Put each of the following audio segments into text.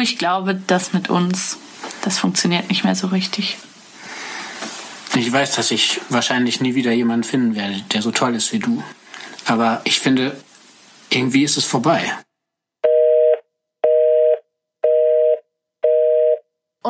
ich glaube, das mit uns, das funktioniert nicht mehr so richtig. Ich weiß, dass ich wahrscheinlich nie wieder jemanden finden werde, der so toll ist wie du. Aber ich finde, irgendwie ist es vorbei.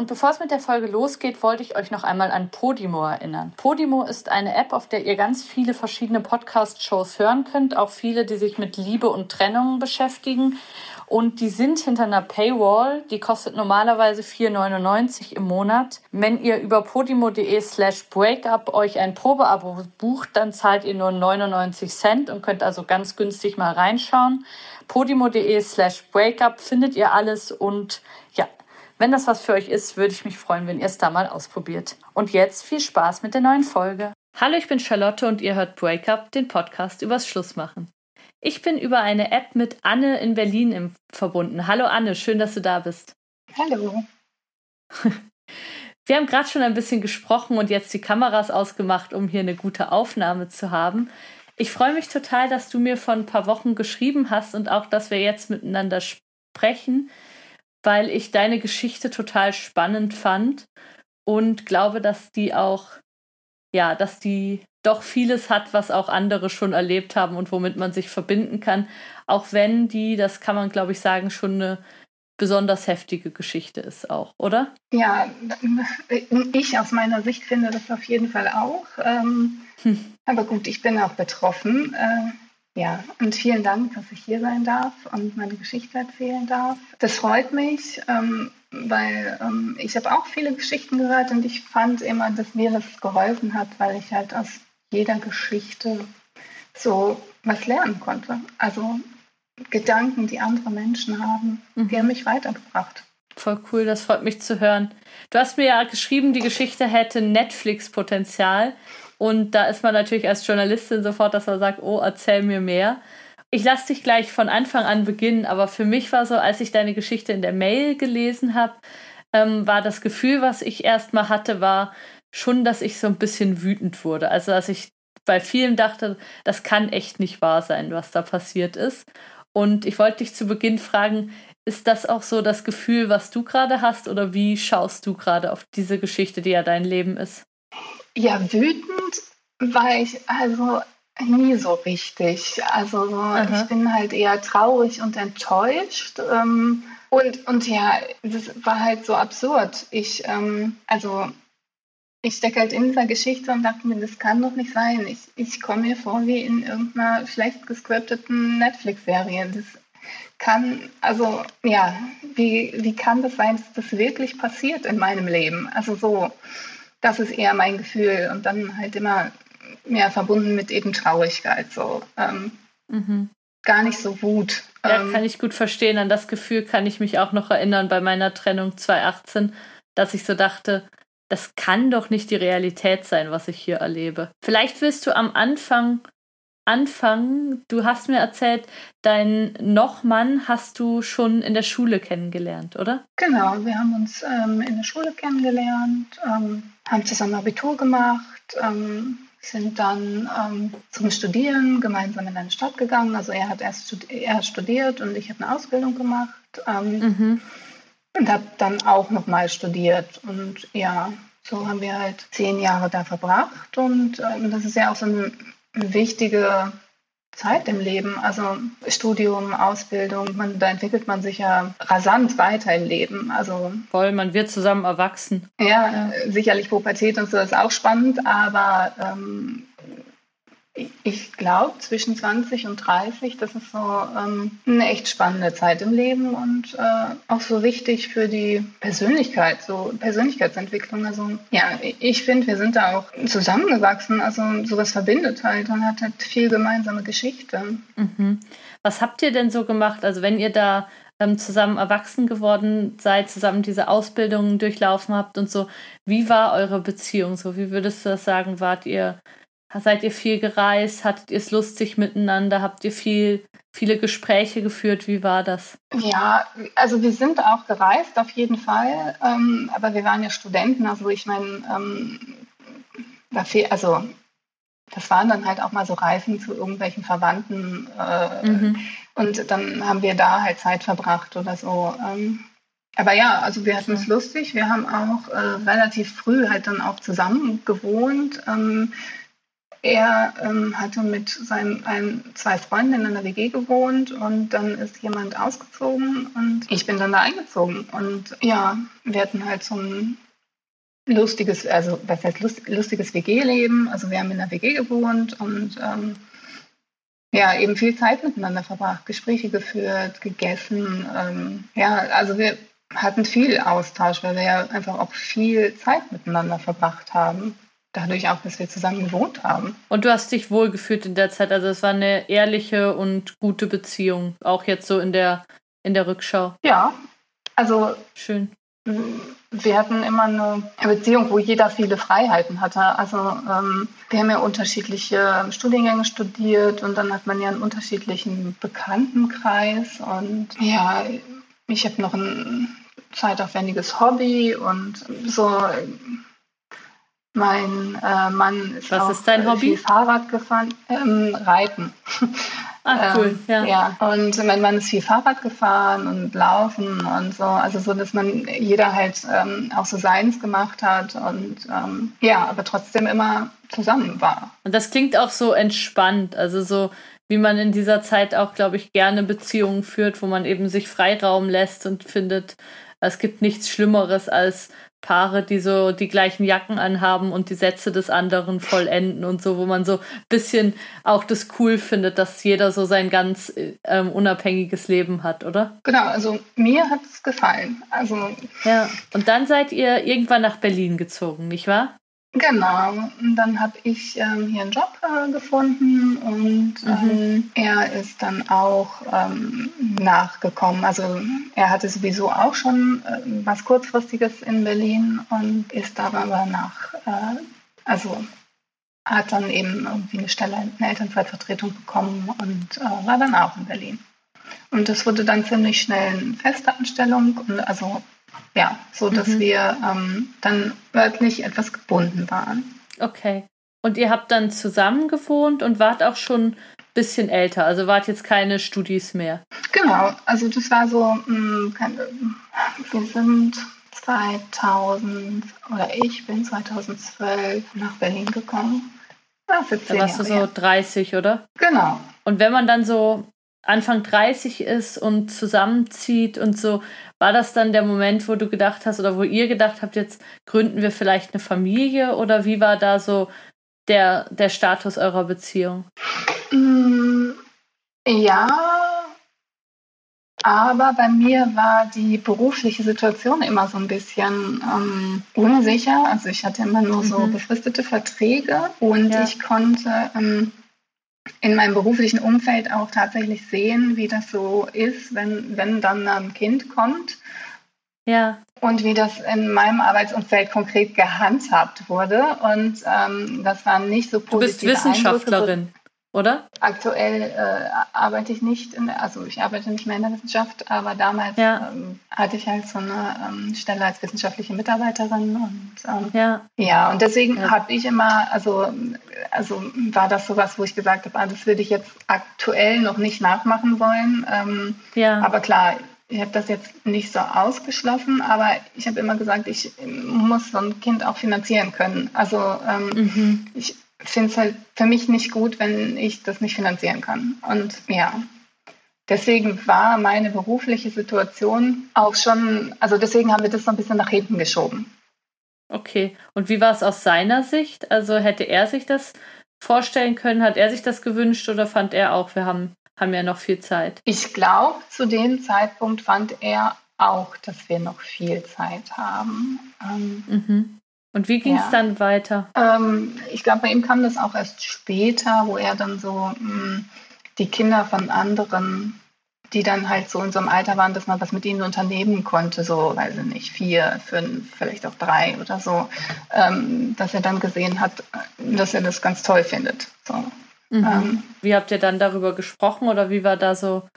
Und bevor es mit der Folge losgeht, wollte ich euch noch einmal an Podimo erinnern. Podimo ist eine App, auf der ihr ganz viele verschiedene Podcast-Shows hören könnt, auch viele, die sich mit Liebe und Trennung beschäftigen. Und die sind hinter einer Paywall, die kostet normalerweise 4,99 im Monat. Wenn ihr über podimo.de slash breakup euch ein Probeabo bucht, dann zahlt ihr nur 99 Cent und könnt also ganz günstig mal reinschauen. podimo.de slash breakup findet ihr alles und wenn das was für euch ist, würde ich mich freuen, wenn ihr es da mal ausprobiert. Und jetzt viel Spaß mit der neuen Folge. Hallo, ich bin Charlotte und ihr hört Breakup, den Podcast übers Schlussmachen. Ich bin über eine App mit Anne in Berlin im, verbunden. Hallo Anne, schön, dass du da bist. Hallo. Wir haben gerade schon ein bisschen gesprochen und jetzt die Kameras ausgemacht, um hier eine gute Aufnahme zu haben. Ich freue mich total, dass du mir vor ein paar Wochen geschrieben hast und auch, dass wir jetzt miteinander sprechen weil ich deine Geschichte total spannend fand und glaube, dass die auch, ja, dass die doch vieles hat, was auch andere schon erlebt haben und womit man sich verbinden kann. Auch wenn die, das kann man glaube ich sagen, schon eine besonders heftige Geschichte ist auch, oder? Ja, ich aus meiner Sicht finde das auf jeden Fall auch. Ähm, hm. Aber gut, ich bin auch betroffen. Äh, ja, und vielen Dank, dass ich hier sein darf und meine Geschichte erzählen darf. Das freut mich, ähm, weil ähm, ich habe auch viele Geschichten gehört und ich fand immer, dass mir das geholfen hat, weil ich halt aus jeder Geschichte so was lernen konnte. Also Gedanken, die andere Menschen haben, mhm. die haben mich weitergebracht. Voll cool, das freut mich zu hören. Du hast mir ja geschrieben, die Geschichte hätte Netflix-Potenzial. Und da ist man natürlich als Journalistin sofort, dass man sagt, oh, erzähl mir mehr. Ich lasse dich gleich von Anfang an beginnen, aber für mich war so, als ich deine Geschichte in der Mail gelesen habe, ähm, war das Gefühl, was ich erstmal hatte, war schon, dass ich so ein bisschen wütend wurde. Also, dass ich bei vielen dachte, das kann echt nicht wahr sein, was da passiert ist. Und ich wollte dich zu Beginn fragen, ist das auch so das Gefühl, was du gerade hast, oder wie schaust du gerade auf diese Geschichte, die ja dein Leben ist? Ja, wütend war ich also nie so richtig. Also Aha. ich bin halt eher traurig und enttäuscht. Ähm, und, und ja, das war halt so absurd. Ich, ähm, also ich stecke halt in dieser Geschichte und dachte mir, das kann doch nicht sein. Ich, ich komme mir vor wie in irgendeiner schlecht gescripteten Netflix-Serie. Das kann, also ja, wie, wie kann das sein, dass das wirklich passiert in meinem Leben? Also so das ist eher mein Gefühl und dann halt immer mehr verbunden mit eben Traurigkeit, so ähm, mhm. gar nicht so Wut. Ja, ähm, kann ich gut verstehen. An das Gefühl kann ich mich auch noch erinnern bei meiner Trennung 2018, dass ich so dachte, das kann doch nicht die Realität sein, was ich hier erlebe. Vielleicht willst du am Anfang anfangen. Du hast mir erzählt, deinen Nochmann hast du schon in der Schule kennengelernt, oder? Genau, wir haben uns ähm, in der Schule kennengelernt, ähm, haben zusammen Abitur gemacht, ähm, sind dann ähm, zum Studieren gemeinsam in eine Stadt gegangen. Also er hat erst studi er studiert und ich habe eine Ausbildung gemacht. Ähm, mhm. Und habe dann auch nochmal studiert. Und ja, so haben wir halt zehn Jahre da verbracht. Und ähm, das ist ja auch so eine wichtige Zeit im Leben. Also Studium, Ausbildung, man, da entwickelt man sich ja rasant weiter im Leben. Also voll, man wird zusammen erwachsen. Ja, ja. sicherlich Pubertät und so ist auch spannend, aber ähm, ich glaube, zwischen 20 und 30, das ist so ähm, eine echt spannende Zeit im Leben und äh, auch so wichtig für die Persönlichkeit, so Persönlichkeitsentwicklung. Also ja, ich finde, wir sind da auch zusammengewachsen. Also sowas verbindet halt und hat halt viel gemeinsame Geschichte. Mhm. Was habt ihr denn so gemacht? Also wenn ihr da ähm, zusammen erwachsen geworden seid, zusammen diese Ausbildungen durchlaufen habt und so, wie war eure Beziehung so? Wie würdest du das sagen? Wart ihr Seid ihr viel gereist? Hattet ihr es lustig miteinander? Habt ihr viel, viele Gespräche geführt? Wie war das? Ja, also wir sind auch gereist, auf jeden Fall. Ähm, aber wir waren ja Studenten. Also ich meine, ähm, also das waren dann halt auch mal so Reisen zu irgendwelchen Verwandten. Äh, mhm. Und dann haben wir da halt Zeit verbracht oder so. Ähm, aber ja, also wir hatten es lustig. Wir haben auch äh, relativ früh halt dann auch zusammen gewohnt. Ähm, er ähm, hatte mit seinen ein, zwei Freunden in einer WG gewohnt und dann ist jemand ausgezogen und ich bin dann da eingezogen. Und ja, wir hatten halt so ein lustiges, also was heißt lust, lustiges WG-Leben. Also wir haben in einer WG gewohnt und ähm, ja, eben viel Zeit miteinander verbracht, Gespräche geführt, gegessen. Ähm, ja, also wir hatten viel Austausch, weil wir ja einfach auch viel Zeit miteinander verbracht haben. Dadurch auch, dass wir zusammen gewohnt haben. Und du hast dich wohlgefühlt in der Zeit. Also es war eine ehrliche und gute Beziehung, auch jetzt so in der, in der Rückschau. Ja, also schön. Wir hatten immer eine Beziehung, wo jeder viele Freiheiten hatte. Also ähm, wir haben ja unterschiedliche Studiengänge studiert und dann hat man ja einen unterschiedlichen Bekanntenkreis. Und ja, ich habe noch ein zeitaufwendiges Hobby und so. Mein äh, Mann ist Was auch ist dein Hobby? viel Fahrrad gefahren, ähm, Reiten. Ah, cool, ähm, ja. ja. Und mein Mann ist viel Fahrrad gefahren und Laufen und so. Also so, dass man jeder halt ähm, auch so seins gemacht hat und ähm, ja, aber trotzdem immer zusammen war. Und das klingt auch so entspannt. Also so, wie man in dieser Zeit auch, glaube ich, gerne Beziehungen führt, wo man eben sich Freiraum lässt und findet, es gibt nichts Schlimmeres als Paare, die so die gleichen Jacken anhaben und die Sätze des anderen vollenden und so, wo man so ein bisschen auch das cool findet, dass jeder so sein ganz ähm, unabhängiges Leben hat, oder? Genau, also mir hat es gefallen. Also ja, und dann seid ihr irgendwann nach Berlin gezogen, nicht wahr? Genau, und dann habe ich ähm, hier einen Job äh, gefunden und mhm. ähm, er ist dann auch ähm, nachgekommen. Also er hatte sowieso auch schon äh, was Kurzfristiges in Berlin und ist aber nach, äh, also hat dann eben irgendwie eine Stelle in der Elternzeitvertretung bekommen und äh, war dann auch in Berlin. Und das wurde dann ziemlich schnell eine feste Anstellung und also ja, so dass mhm. wir ähm, dann örtlich etwas gebunden waren. Okay. Und ihr habt dann zusammen gewohnt und wart auch schon ein bisschen älter, also wart jetzt keine Studis mehr. Genau, also das war so, mh, hm, wir sind 2000 oder ich bin 2012 nach Berlin gekommen. Ja, da warst du so her. 30, oder? Genau. Und wenn man dann so Anfang 30 ist und zusammenzieht und so, war das dann der Moment, wo du gedacht hast oder wo ihr gedacht habt, jetzt gründen wir vielleicht eine Familie oder wie war da so der, der Status eurer Beziehung? Mm, ja, aber bei mir war die berufliche Situation immer so ein bisschen ähm, unsicher. Also ich hatte immer nur so mhm. befristete Verträge und ja. ich konnte ähm, in meinem beruflichen Umfeld auch tatsächlich sehen, wie das so ist, wenn, wenn dann ein Kind kommt. Ja. Und wie das in meinem Arbeitsumfeld konkret gehandhabt wurde. Und ähm, das waren nicht so positiv. Du bist Wissenschaftlerin oder? Aktuell äh, arbeite ich nicht, in, also ich arbeite nicht mehr in der Wissenschaft, aber damals ja. ähm, hatte ich halt so eine ähm, Stelle als wissenschaftliche Mitarbeiterin und ähm, ja. ja, und deswegen ja. habe ich immer, also, also war das sowas, wo ich gesagt habe, ah, das würde ich jetzt aktuell noch nicht nachmachen wollen. Ähm, ja. Aber klar, ich habe das jetzt nicht so ausgeschlossen, aber ich habe immer gesagt, ich muss so ein Kind auch finanzieren können. Also ähm, mhm. ich finde es halt für mich nicht gut, wenn ich das nicht finanzieren kann. Und ja, deswegen war meine berufliche Situation auch schon, also deswegen haben wir das so ein bisschen nach hinten geschoben. Okay, und wie war es aus seiner Sicht? Also hätte er sich das vorstellen können? Hat er sich das gewünscht oder fand er auch, wir haben, haben ja noch viel Zeit? Ich glaube, zu dem Zeitpunkt fand er auch, dass wir noch viel Zeit haben. Ähm, mhm. Und wie ging es ja. dann weiter? Ähm, ich glaube, bei ihm kam das auch erst später, wo er dann so mh, hm, die Kinder von anderen, die dann halt so in so einem Alter waren, dass man was mit ihnen unternehmen konnte, so, weiß ich nicht, vier, fünf, vielleicht auch drei oder so, ähm, dass er dann gesehen hat, dass er das ganz toll findet. So. Mhm. Ähm, wie habt ihr dann darüber gesprochen oder wie war da so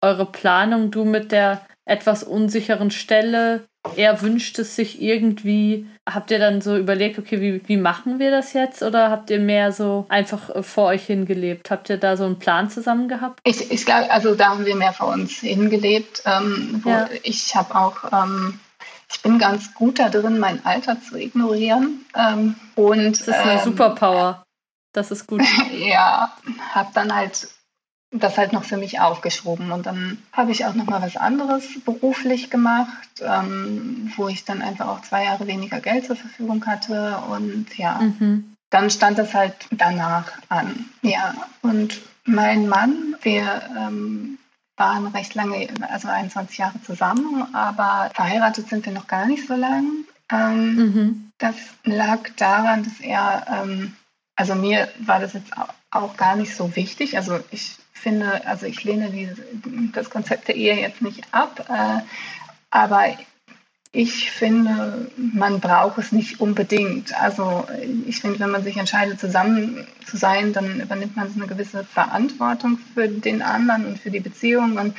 eure Planung, du mit der etwas unsicheren Stelle er wünscht es sich irgendwie. Habt ihr dann so überlegt, okay, wie, wie machen wir das jetzt? Oder habt ihr mehr so einfach äh, vor euch hingelebt? Habt ihr da so einen Plan zusammen gehabt? Ich, ich glaube, also da haben wir mehr vor uns hingelebt. Ähm, ja. Ich habe auch, ähm, ich bin ganz gut da drin, mein Alter zu ignorieren. Ähm, und, das ist eine ähm, Superpower. Das ist gut. ja, habe dann halt das halt noch für mich aufgeschoben. Und dann habe ich auch noch mal was anderes beruflich gemacht, ähm, wo ich dann einfach auch zwei Jahre weniger Geld zur Verfügung hatte. Und ja, mhm. dann stand das halt danach an. Ja, und mein Mann, wir ähm, waren recht lange, also 21 Jahre zusammen, aber verheiratet sind wir noch gar nicht so lang. Ähm, mhm. Das lag daran, dass er, ähm, also mir war das jetzt auch, auch gar nicht so wichtig. Also ich finde, also ich lehne die, das Konzept der Ehe jetzt nicht ab, äh, aber ich finde, man braucht es nicht unbedingt. Also ich finde, wenn man sich entscheidet, zusammen zu sein, dann übernimmt man eine gewisse Verantwortung für den anderen und für die Beziehung. Und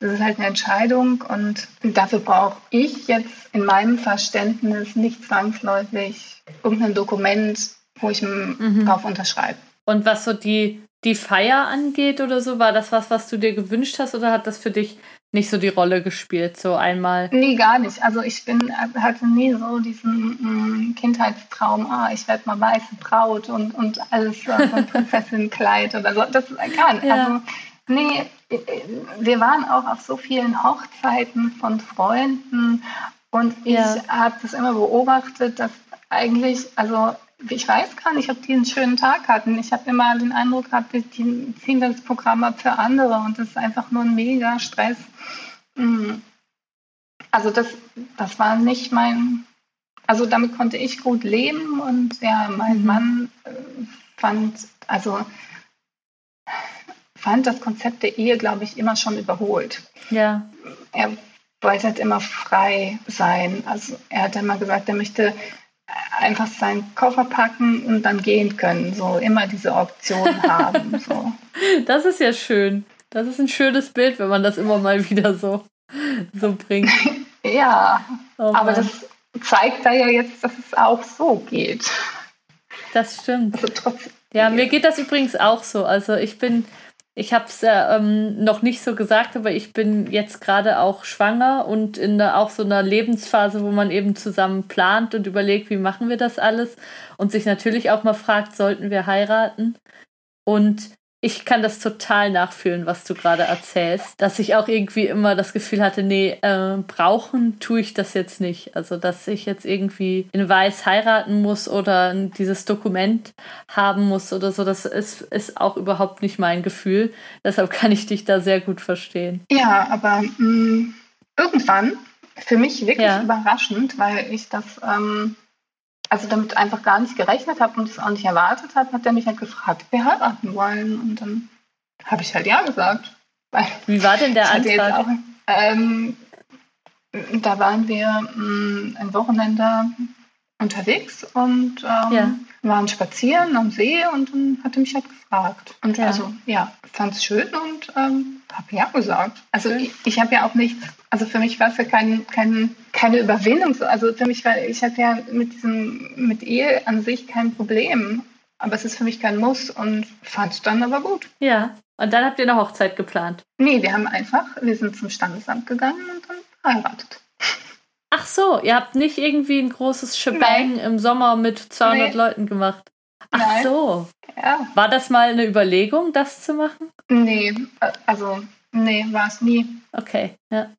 das ist halt eine Entscheidung. Und dafür brauche ich jetzt in meinem Verständnis nicht zwangsläufig irgendein Dokument, wo ich mhm. drauf unterschreibe. Und was so die die Feier angeht oder so? War das was, was du dir gewünscht hast oder hat das für dich nicht so die Rolle gespielt, so einmal? Nee, gar nicht. Also ich bin, hatte nie so diesen mm, Kindheitstraum, ah, ich werde mal weiße Braut und, und alles so ein Prinzessinnenkleid oder so. Das ist gar nicht. Ja. Also, nee, wir waren auch auf so vielen Hochzeiten von Freunden und ich ja. habe das immer beobachtet, dass eigentlich, also ich weiß gar nicht, ob die einen schönen Tag hatten. Ich habe immer den Eindruck gehabt, die ziehen das Programm ab für andere und das ist einfach nur ein mega Stress. Mm. Also das, das war nicht mein, also damit konnte ich gut leben und ja, mein mhm. Mann äh, fand, also fand das Konzept der Ehe, glaube ich, immer schon überholt. Ja. Er wollte halt immer frei sein. Also er hat immer gesagt, er möchte einfach seinen Koffer packen und dann gehen können. So immer diese Option haben. So. Das ist ja schön. Das ist ein schönes Bild, wenn man das immer mal wieder so, so bringt. ja, oh aber das zeigt da ja jetzt, dass es auch so geht. Das stimmt. Also trotzdem, ja, mir geht das übrigens auch so. Also ich bin ich habe es ja ähm, noch nicht so gesagt, aber ich bin jetzt gerade auch schwanger und in der, auch so einer Lebensphase, wo man eben zusammen plant und überlegt, wie machen wir das alles und sich natürlich auch mal fragt, sollten wir heiraten? Und ich kann das total nachfühlen, was du gerade erzählst, dass ich auch irgendwie immer das Gefühl hatte, nee, äh, brauchen tue ich das jetzt nicht. Also, dass ich jetzt irgendwie in Weiß heiraten muss oder dieses Dokument haben muss oder so, das ist, ist auch überhaupt nicht mein Gefühl. Deshalb kann ich dich da sehr gut verstehen. Ja, aber mh, mm, irgendwann, für mich wirklich ja. überraschend, weil ich das ähm, also damit einfach gar nicht gerechnet habe und es auch nicht erwartet habe, hat er mich halt gefragt, ob wir heiraten wollen. Und dann habe ich halt ja gesagt. Wie war denn der Antrag? Auch, ähm, da waren wir mh, mm, ein Wochenende unterwegs und ähm, ja. waren spazieren am See und dann hat er mich halt gefragt. Und ja. also ja, fand es schön und ähm, habe ja gesagt. Also schön. ich, ich habe ja auch nichts, also für mich war es ja kein, kein, keine Überwindung. Also für mich war, ich hatte ja mit diesem, mit Ehe an sich kein Problem. Aber es ist für mich kein Muss und fand es dann aber gut. Ja. Und dann habt ihr eine Hochzeit geplant? Nee, wir haben einfach, wir sind zum Standesamt gegangen und dann heiratet. Ach so, ihr habt nicht irgendwie ein großes Shebang Nein. im Sommer mit 200 nee. Leuten gemacht. Ach Nein. so. Ja. War das mal eine Überlegung, das zu machen? Nee, also nee, war es nie. Okay, ja.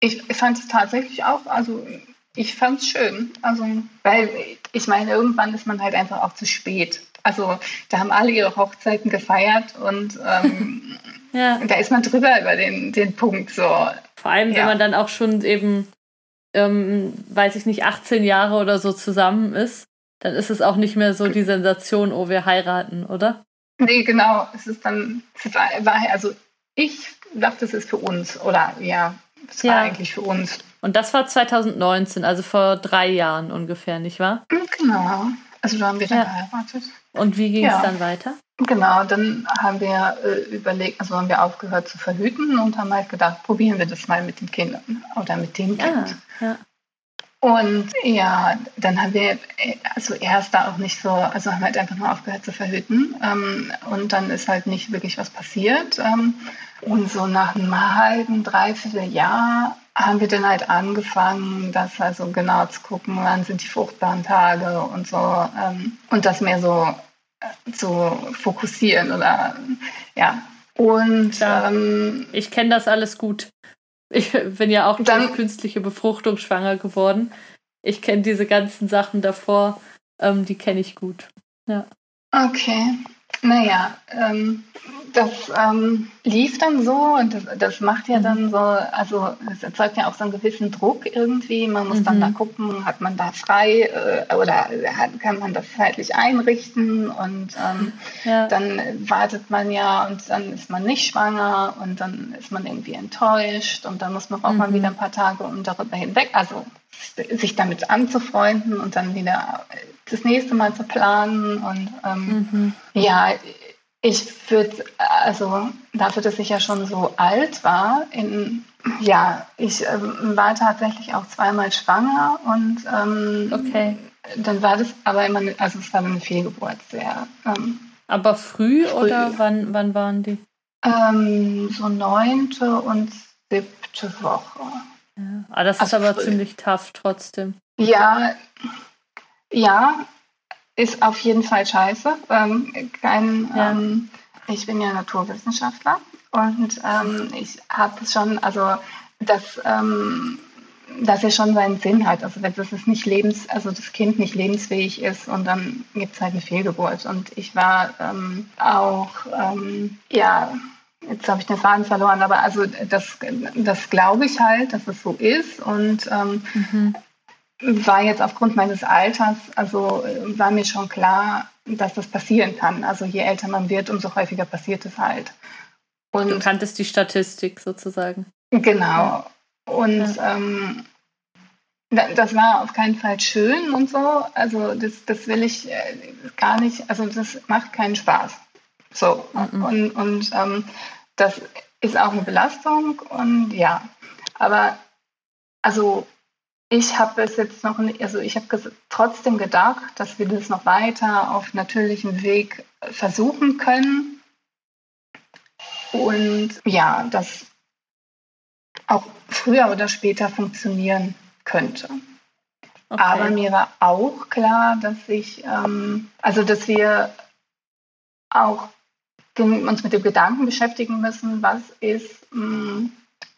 Ich fand es tatsächlich auch, also ich fand es schön. Also, weil ich meine, irgendwann ist man halt einfach auch zu spät. Also da haben alle ihre Hochzeiten gefeiert und ähm, ja. da ist man drüber über den, den Punkt so. Vor allem, ja. wenn man dann auch schon eben ähm, weiß ich nicht, 18 Jahre oder so zusammen ist, dann ist es auch nicht mehr so die Sensation, oh, wir heiraten, oder? Nee, genau. Es ist dann, es war, also ich dachte, es ist für uns, oder ja, es war ja. eigentlich für uns. Und das war 2019, also vor drei Jahren ungefähr, nicht wahr? Genau. Also da haben wir dann ja. geheiratet. Und wie ging es dann weiter? Genau, dann haben wir äh, überlegt, also haben wir aufgehört zu verhüten und haben halt gedacht, probieren wir das mal mit den Kindern oder mit dem Kind. Ah, ja. Und ja, dann haben wir also erst da auch nicht so, also haben wir halt einfach nur aufgehört zu verhüten. Ähm, und dann ist halt nicht wirklich was passiert. Ähm, und so nach einem halben, dreiviertel Jahr haben wir dann halt angefangen, das also genau zu gucken, wann sind die fruchtbaren Tage und so. Ähm, und das mehr so äh, zu fokussieren oder ja. Und ähm, ich kenne das alles gut. Ich bin ja auch durch künstliche Befruchtung schwanger geworden. Ich kenne diese ganzen Sachen davor, ähm, die kenne ich gut. Ja. Okay. Naja, ähm, das ähm, lief dann so und das, das, macht ja dann so, also es erzeugt ja auch so einen gewissen Druck irgendwie. Man muss mhm. dann da gucken, hat man da frei äh, oder hat, kann man das zeitlich einrichten und ähm, ja. dann wartet man ja und dann ist man nicht schwanger und dann ist man irgendwie enttäuscht und dann muss man auch mhm. mal wieder ein paar Tage um darüber hinweg, also sich damit anzufreunden und dann wieder das nächste Mal zu planen. Und ähm, mhm. ja, ich würde, also dafür, dass ich ja schon so alt war, in, ja, ich ähm, war tatsächlich auch zweimal schwanger und ähm, okay. dann war das aber immer, also es war eine Fehlgeburt sehr. Ähm, aber früh, früh, oder wann, wann waren die? Ähm, so neunte und siebte Woche. Ja. Ah, das also ist aber ziemlich tough trotzdem. Ja, ja, ist auf jeden Fall scheiße. Ähm, kein, ja. ähm, ich bin ja Naturwissenschaftler und ähm, ich habe schon, also das, ähm, dass er schon seinen Sinn hat. Also wenn das ist nicht lebens, also das Kind nicht lebensfähig ist und dann gibt es halt eine Fehlgeburt. Und ich war ähm, auch, ähm, ja, jetzt habe ich den Faden verloren, aber also das, das glaube ich halt, dass es so ist. Und ähm, mhm war jetzt aufgrund meines Alters, also äh, war mir schon klar, dass das passieren kann. Also je älter man wird, umso häufiger passiert es halt. Und du kanntest die Statistik sozusagen. Genau. Und ja. ähm, das war auf keinen Fall schön und so. Also das, das will ich äh, gar nicht, also das macht keinen Spaß. So. Mhm. Und, und ähm, das ist auch eine Belastung und ja. Aber also ich habe es jetzt noch also ich habe trotzdem gedacht, dass wir das noch weiter auf natürlichem Weg versuchen können. Und ja, das auch früher oder später funktionieren könnte. Okay. Aber mir war auch klar, dass ich, ähm, also dass wir auch uns mit dem Gedanken beschäftigen müssen, was ist, hm,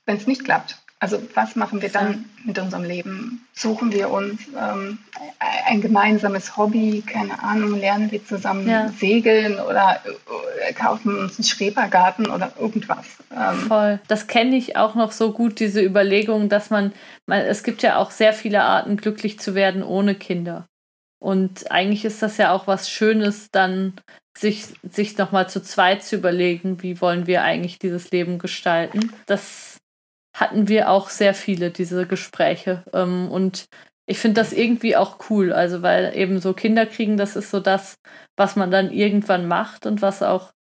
wenn es nicht klappt. Also was machen wir dann mit unserem Leben? Suchen wir uns ähm, ein gemeinsames Hobby, keine Ahnung, lernen wir zusammen ja. segeln oder äh, kaufen uns einen Schrebergarten oder irgendwas. Ähm. Voll. Das kenne ich auch noch so gut, diese Überlegung, dass man, man, es gibt ja auch sehr viele Arten, glücklich zu werden ohne Kinder. Und eigentlich ist das ja auch was Schönes, dann sich, sich nochmal zu zweit zu überlegen, wie wollen wir eigentlich dieses Leben gestalten. Das hatten wir auch sehr viele diese Gespräche. Ähm, und ich finde das irgendwie auch cool, also weil eben so Kinder kriegen, das ist so das, was man dann irgendwann macht und was auch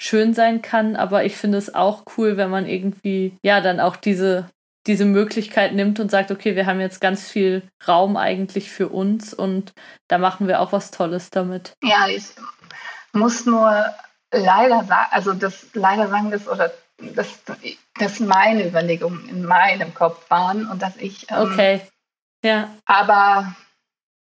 schön sein kann. Aber ich finde es auch cool, wenn man irgendwie, ja, dann auch diese, diese Möglichkeit nimmt und sagt, okay, wir haben jetzt ganz viel Raum eigentlich für uns und da machen wir auch was Tolles damit. Ja, ich muss nur leider sagen, also das leider sagen das oder das, das meine Überlegungen in meinem Kopf waren und dass ich. Ähm, okay. Ja. Aber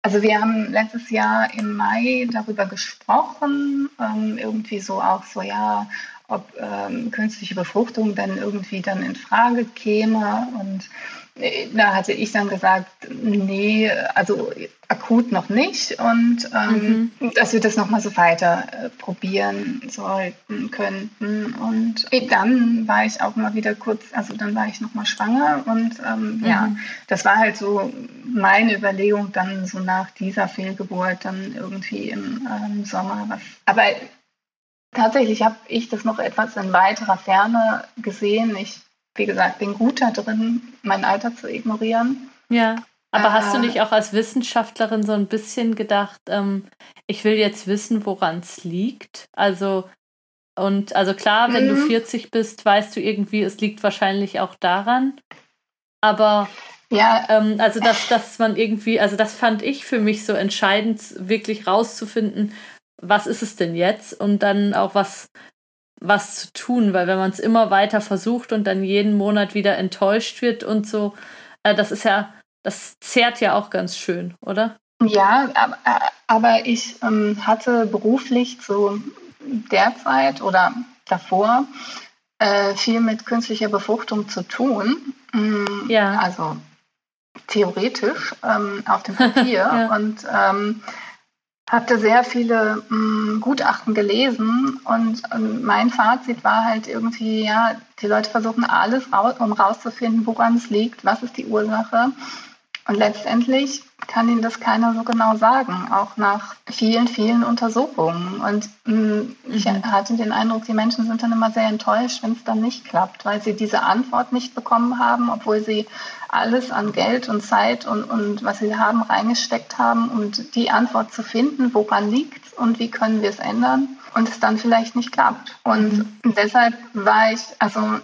also wir haben letztes Jahr im Mai darüber gesprochen, ähm, irgendwie so auch so, ja, ob ähm, künstliche Befruchtung dann irgendwie dann in Frage käme. Und da hatte ich dann gesagt, nee, also akut noch nicht und ähm, mhm. dass wir das nochmal so weiter äh, probieren sollten, könnten. Und dann war ich auch mal wieder kurz, also dann war ich nochmal schwanger und ähm, mhm. ja, das war halt so meine Überlegung dann so nach dieser Fehlgeburt dann irgendwie im ähm, Sommer was. Aber tatsächlich habe ich das noch etwas in weiterer Ferne gesehen. Ich wie gesagt, bin gut da drin, mein Alter zu ignorieren. Ja. Aber äh, hast du äh, nicht auch als Wissenschaftlerin so ein bisschen gedacht, ähm, ich will jetzt wissen, woran es liegt? Also, und also klar, wenn du 40 mhm. bist, weißt du irgendwie, es liegt wahrscheinlich auch daran. Aber Ja. Ähm, also dass, dass man irgendwie, also das fand ich für mich so entscheidend, wirklich rauszufinden, was ist es denn jetzt und dann auch was, was zu tun, weil wenn man es immer weiter versucht und dann jeden Monat wieder enttäuscht wird und so, äh, das ist ja, das zehrt ja auch ganz schön, oder? Ja, aber ich ähm, hatte beruflich zu derzeit oder davor äh, viel mit künstlicher Befruchtung zu tun. Mm, ja. Also theoretisch ähm, auf dem Papier ja. und ähm, hatte sehr viele mh, mm, Gutachten gelesen und, und, mein Fazit war halt irgendwie, ja, die Leute versuchen alles, raus, um rauszufinden, woran es liegt, was ist die Ursache. Und letztendlich kann Ihnen das keiner so genau sagen, auch nach vielen, vielen Untersuchungen. Und mh, mm, ich mhm. hatte den Eindruck, die Menschen sind dann immer sehr enttäuscht, wenn es dann nicht klappt, weil sie diese Antwort nicht bekommen haben, obwohl sie alles an Geld und Zeit und, und was sie haben reingesteckt haben, um die Antwort zu finden, woran liegt und wie können wir es ändern und es dann vielleicht nicht klappt. Und mhm. deshalb war ich, also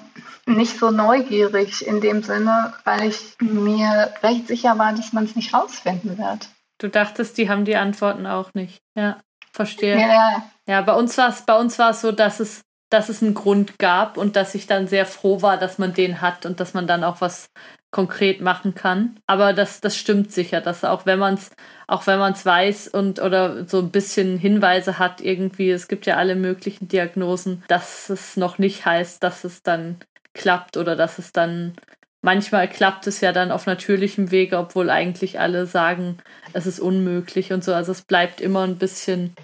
nicht so neugierig in dem Sinne, weil ich mir recht sicher war, dass man es nicht rausfinden wird. Du dachtest, die haben die Antworten auch nicht. Ja, verstehe. Ja, ja. ja bei uns war es bei uns war es so, dass es dass es einen Grund gab und dass ich dann sehr froh war, dass man den hat und dass man dann auch was konkret machen kann. Aber das, das stimmt sicher, dass auch wenn man es auch wenn man es weiß und oder so ein bisschen Hinweise hat irgendwie, es gibt ja alle möglichen Diagnosen, dass es noch nicht heißt, dass es dann klappt oder dass es dann manchmal klappt es ja dann auf natürlichem Wege, obwohl eigentlich alle sagen, es ist unmöglich und so. Also es bleibt immer ein bisschen,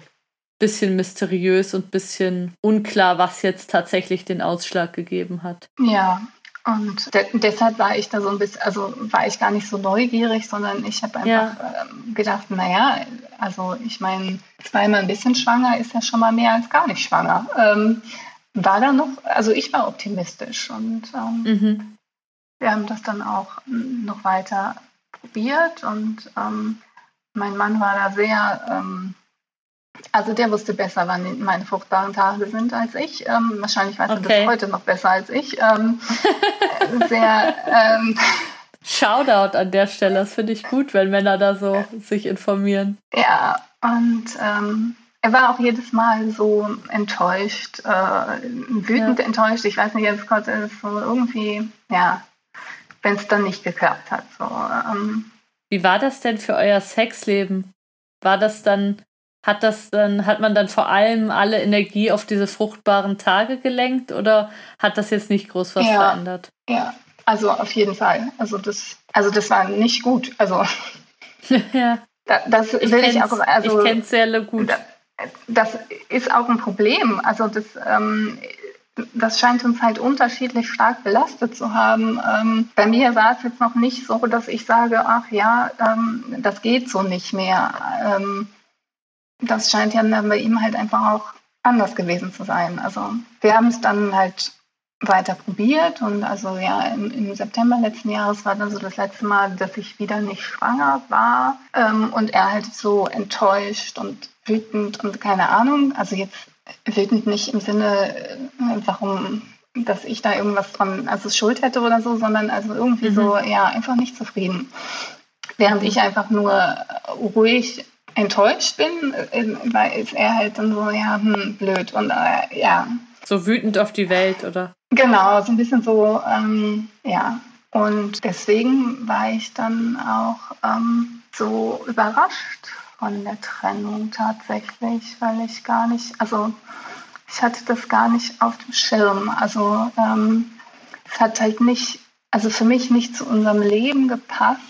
bisschen mysteriös und ein bisschen unklar, was jetzt tatsächlich den Ausschlag gegeben hat. Ja. Und de deshalb war ich da so ein bisschen, also war ich gar nicht so neugierig, sondern ich habe einfach ja. ähm, gedacht, naja, also ich meine, zweimal ein bisschen schwanger ist ja schon mal mehr als gar nicht schwanger. Ähm, war da noch, also ich war optimistisch und ähm, mhm. wir haben das dann auch noch weiter probiert und ähm, mein Mann war da sehr, ähm, also der wusste besser, wann meine fruchtbaren Tage sind als ich. Ähm, wahrscheinlich weiß okay. er das heute noch besser als ich. Ähm, sehr. Ähm, Shoutout an der Stelle, das finde ich gut, wenn Männer da so sich informieren. Ja, und ähm, er war auch jedes Mal so enttäuscht, äh, wütend ja. enttäuscht. Ich weiß nicht, jetzt konnte so irgendwie, ja, wenn es dann nicht geklappt hat. So, ähm. Wie war das denn für euer Sexleben? War das dann, hat das dann, hat man dann vor allem alle Energie auf diese fruchtbaren Tage gelenkt oder hat das jetzt nicht groß was ja, verändert? Ja, also auf jeden Fall. Also das, also das war nicht gut. Also ja. Da, das ich will ich auch. Also, ich kenne es sehr gut. Da, das ist auch ein Problem. Also das, ähm, das scheint uns halt unterschiedlich stark belastet zu haben. Ähm, bei mir war es jetzt noch nicht so, dass ich sage, ach ja, ähm, das geht so nicht mehr. Ähm, das scheint ja bei ihm halt einfach auch anders gewesen zu sein. Also wir haben es dann halt weiter probiert und also ja, im, im, September letzten Jahres war dann so das letzte Mal, dass ich wieder nicht schwanger war ähm, und er halt so enttäuscht und wütend und keine Ahnung. Also jetzt wütend nicht im Sinne, äh, warum, dass ich da irgendwas dran, also Schuld hätte oder so, sondern also irgendwie mhm. so, ja, einfach nicht zufrieden. Während ich einfach nur ruhig enttäuscht bin, äh, weil ist er halt dann so, ja, hm, blöd und äh, ja. So wütend auf die Welt, oder? Genau, so ein bisschen so, ähm, ja. Und deswegen war ich dann auch ähm, so überrascht von der Trennung tatsächlich, weil ich gar nicht, also ich hatte das gar nicht auf dem Schirm. Also ähm, es hat halt nicht, also für mich nicht zu unserem Leben gepasst,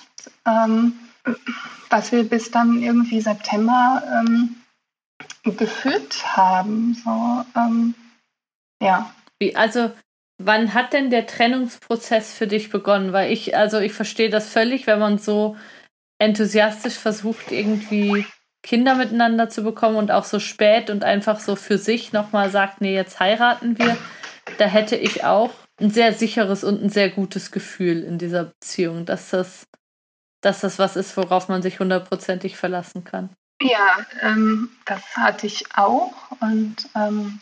ähm, was wir bis dann irgendwie September ähm, geführt haben. So, ähm, ja. Wie, also wann hat denn der Trennungsprozess für dich begonnen? Weil ich, also ich verstehe das völlig, wenn man so enthusiastisch versucht, irgendwie Kinder miteinander zu bekommen und auch so spät und einfach so für sich nochmal sagt, nee, jetzt heiraten wir. Da hätte ich auch ein sehr sicheres und ein sehr gutes Gefühl in dieser Beziehung, dass das, dass das was ist, worauf man sich hundertprozentig verlassen kann. Ja, ähm, das hatte ich auch. Und ähm,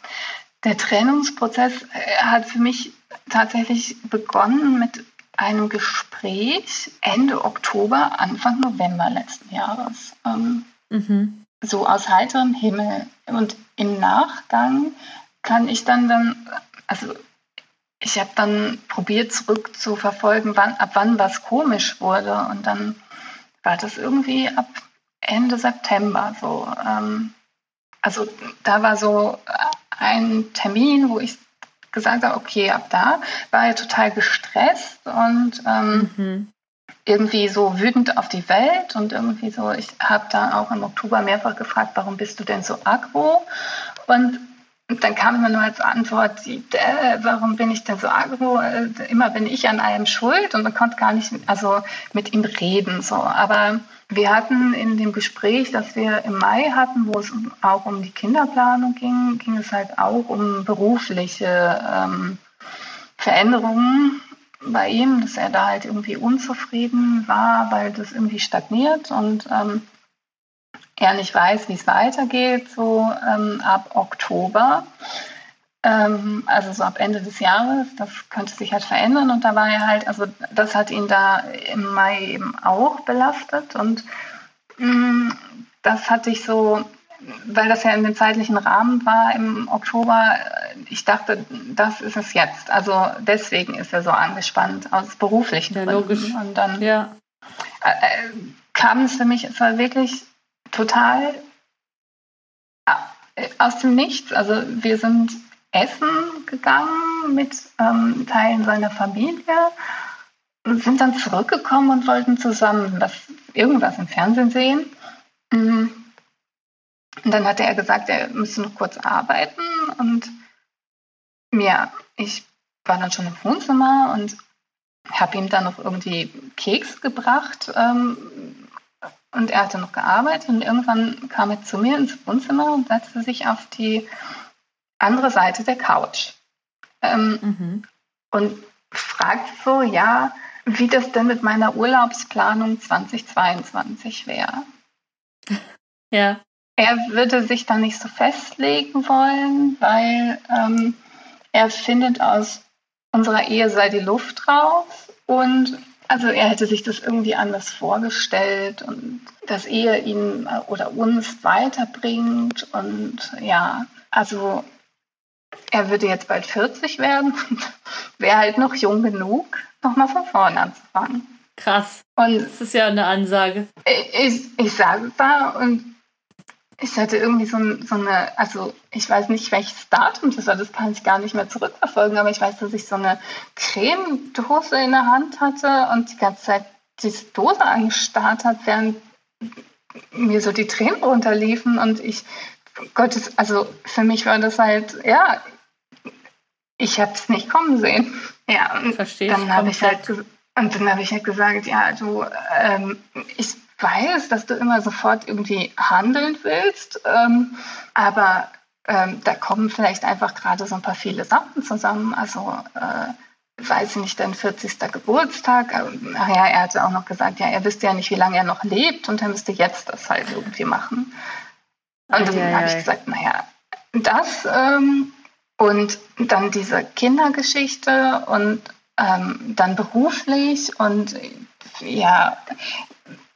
der Trennungsprozess äh, hat für mich tatsächlich begonnen mit einem Gespräch Ende Oktober, Anfang November letzten Jahres. Ähm, mhm. So aus heiterem Himmel. Und im Nachgang kann ich dann dann, also ich habe dann probiert zurückzuverfolgen, wann, ab wann was komisch wurde. Und dann war das irgendwie ab Ende September so. Ähm, also da war so ein Termin, wo ich gesagt habe, okay, ab da war er total gestresst und ähm, mhm. irgendwie so wütend auf die Welt und irgendwie so, ich habe da auch im Oktober mehrfach gefragt, warum bist du denn so aggro? Und und dann kam immer nur als Antwort, warum bin ich denn so agro? Immer bin ich an allem schuld und man konnte gar nicht also mit ihm reden. So. Aber wir hatten in dem Gespräch, das wir im Mai hatten, wo es auch um die Kinderplanung ging, ging es halt auch um berufliche ähm, Veränderungen bei ihm, dass er da halt irgendwie unzufrieden war, weil das irgendwie stagniert und ähm, er nicht weiß, wie es weitergeht, so ähm, ab Oktober. Ähm, also so ab Ende des Jahres, das könnte sich halt verändern. Und da war er halt, also das hat ihn da im Mai eben auch belastet. Und mh, mm, das hatte ich so, weil das ja in dem zeitlichen Rahmen war im Oktober, ich dachte, das ist es jetzt. Also deswegen ist er so angespannt aus beruflichen ja, Gründen. Logisch. Und dann ja. äh, äh kam es für mich, es war wirklich total äh, aus dem Nichts. Also wir sind essen gegangen mit ähm, Teilen seiner Familie und sind dann zurückgekommen und wollten zusammen was, irgendwas im Fernsehen sehen. Mhm. Und dann hatte er gesagt, er müsste noch kurz arbeiten und ja, ich war dann schon im Wohnzimmer und habe ihm dann noch irgendwie Keks gebracht, ähm, und er hatte noch gearbeitet und irgendwann kam er zu mir ins Wohnzimmer und setzte sich auf die andere Seite der Couch. Ähm, mhm. Und fragt so, ja, wie das denn mit meiner Urlaubsplanung 2022 wäre. Ja. Er würde sich da nicht so festlegen wollen, weil ähm, er findet, aus unserer Ehe sei die Luft raus und also er hätte sich das irgendwie anders vorgestellt und dass Ehe ihn äh, oder uns weiterbringt. Und ja, also er würde jetzt bald 40 werden und wäre halt noch jung genug, nochmal von vorne anzufangen. Krass. Und das ist ja eine Ansage. Ich, ich, ich sage es da und ich hatte irgendwie so, so, eine, also ich weiß nicht, welches Datum das war, das kann ich gar nicht mehr zurückverfolgen, aber ich weiß, dass ich so eine Cremedose in der Hand hatte und die ganze Zeit diese Dose angestarrt hat, während mir so die Tränen runterliefen und ich, Gottes, also für mich war das halt, ja, ich habe es nicht kommen sehen. Ja, und Verstehe dann habe ich halt und dann habe ich halt gesagt, ja, du, ähm, ich weiß, dass du immer sofort irgendwie handeln willst, ähm, aber ähm, da kommen vielleicht einfach gerade so ein paar viele Sachen zusammen. Also äh, weiß ich nicht, dein 40. Geburtstag. Ach ja, er hatte auch noch gesagt, ja, er wüsste ja nicht, wie lange er noch lebt und er müsste jetzt das halt irgendwie machen. Und dann habe ich gesagt, naja, das ähm, und dann diese Kindergeschichte und ähm, dann beruflich und ja,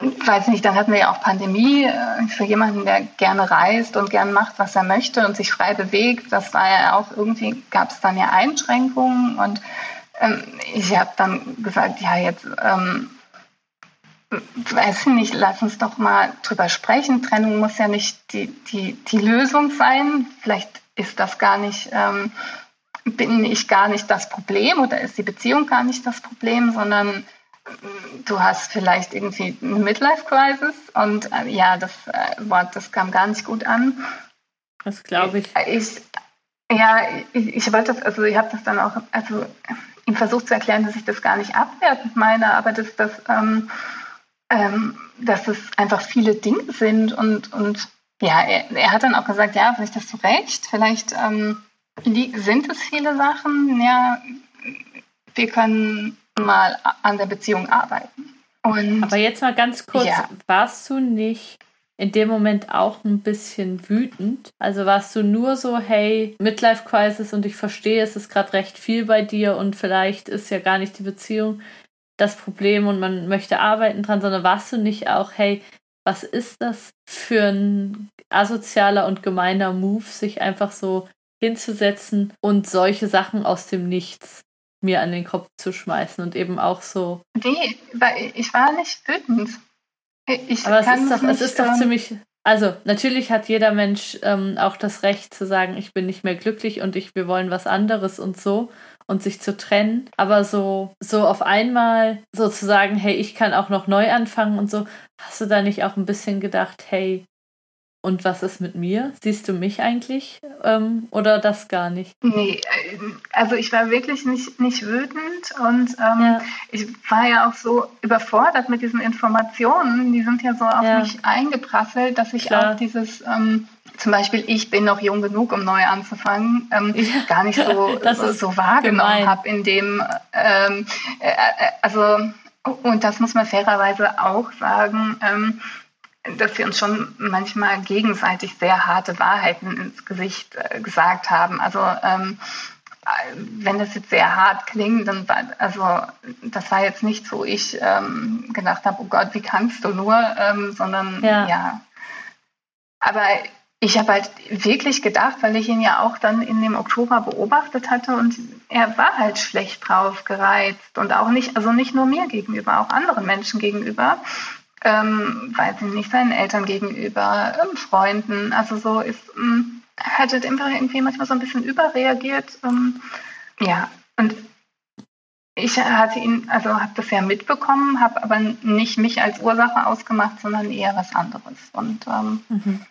weiß nicht, dann hatten wir ja auch Pandemie äh, für jemanden, der gerne reist und gern macht, was er möchte und sich frei bewegt. Das war ja auch irgendwie, gab es dann ja Einschränkungen und ähm, ich habe dann gesagt, ja, jetzt ähm, weiß ich nicht, lass uns doch mal drüber sprechen. Trennung muss ja nicht die, die, die Lösung sein. Vielleicht ist das gar nicht, ähm, bin ich gar nicht das Problem oder ist die Beziehung gar nicht das Problem, sondern du hast vielleicht irgendwie eine Midlife-Crisis und äh, ja, das äh, Wort, das kam gar nicht gut an. Das glaube ich. ich. Ja, ich, ich wollte das, also ich habe das dann auch, also ihm versucht zu erklären, dass ich das gar nicht abwertend meine, aber dass das, ähm, ähm, dass es einfach viele Dinge sind und, und ja, er, er, hat dann auch gesagt, ja, vielleicht hast du recht, vielleicht ähm, sind es viele Sachen, ja, wir können mal an der Beziehung arbeiten. Und, Aber jetzt mal ganz kurz, ja. warst du nicht in dem Moment auch ein bisschen wütend? Also warst du nur so, hey, Midlife Crisis und ich verstehe, es ist gerade recht viel bei dir und vielleicht ist ja gar nicht die Beziehung das Problem und man möchte arbeiten dran, sondern warst du nicht auch, hey, was ist das für ein asozialer und gemeiner Move, sich einfach so hinzusetzen und solche Sachen aus dem Nichts mir an den Kopf zu schmeißen und eben auch so. Nee, weil ich war nicht wütend. Ich Aber es ist, doch, es ist doch ziemlich. Also, natürlich hat jeder Mensch ähm, auch das Recht zu sagen, ich bin nicht mehr glücklich und ich, wir wollen was anderes und so und sich zu trennen. Aber so, so auf einmal sozusagen, hey, ich kann auch noch neu anfangen und so, hast du da nicht auch ein bisschen gedacht, hey, und was ist mit mir? Siehst du mich eigentlich ähm, oder das gar nicht? Nee, äh, also ich war wirklich nicht, nicht wütend und ähm, ja. ich war ja auch so überfordert mit diesen Informationen. Die sind ja so auf ja. mich eingeprasselt, dass ich Klar. auch dieses, ähm, zum Beispiel, ich bin noch jung genug, um neu anzufangen, ähm, ja. gar nicht so, so, so wahrgenommen habe, in dem, ähm, äh, äh, also, und das muss man fairerweise auch sagen, ähm, dass wir uns schon manchmal gegenseitig sehr harte Wahrheiten ins Gesicht äh, gesagt haben. Also ähm, wenn das jetzt sehr hart klingt, dann war, also das war jetzt nicht so, ich ähm, gedacht habe, oh Gott, wie kannst du nur, ähm, sondern ja. ja. Aber ich habe halt wirklich gedacht, weil ich ihn ja auch dann in dem Oktober beobachtet hatte und er war halt schlecht drauf, gereizt und auch nicht, also nicht nur mir gegenüber, auch anderen Menschen gegenüber ähm, weiß ich nicht, seinen Eltern gegenüber, ähm, Freunden. Also so ist, ähm, hat halt einfach irgendwie manchmal so ein bisschen überreagiert. Ähm, ja, und ich hatte ihn, also habe das ja mitbekommen, habe aber nicht mich als Ursache ausgemacht, sondern eher was anderes. Und ähm, mhm.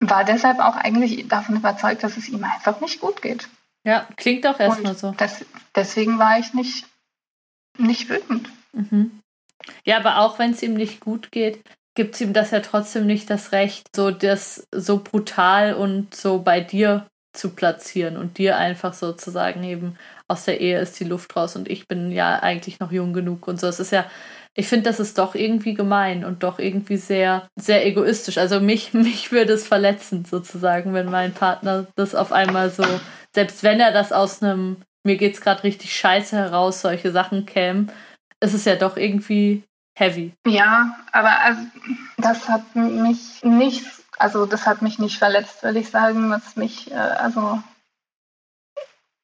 war deshalb auch eigentlich davon überzeugt, dass es ihm einfach nicht gut geht. Ja, klingt doch erstmal so. Das, deswegen war ich nicht, nicht wütend. Mhm. Ja, aber auch wenn es ihm nicht gut geht, gibt es ihm das ja trotzdem nicht das Recht, so das so brutal und so bei dir zu platzieren und dir einfach sozusagen eben aus der Ehe ist die Luft raus und ich bin ja eigentlich noch jung genug und so. Es ist ja, ich finde, das ist doch irgendwie gemein und doch irgendwie sehr, sehr egoistisch. Also mich, mich würde es verletzen, sozusagen, wenn mein Partner das auf einmal so, selbst wenn er das aus einem, mir geht's gerade richtig scheiße heraus, solche Sachen kämen, ist es ja doch irgendwie heavy. Ja, aber also, das hat mich nicht, also das hat mich nicht verletzt, würde ich sagen, was mich, äh, also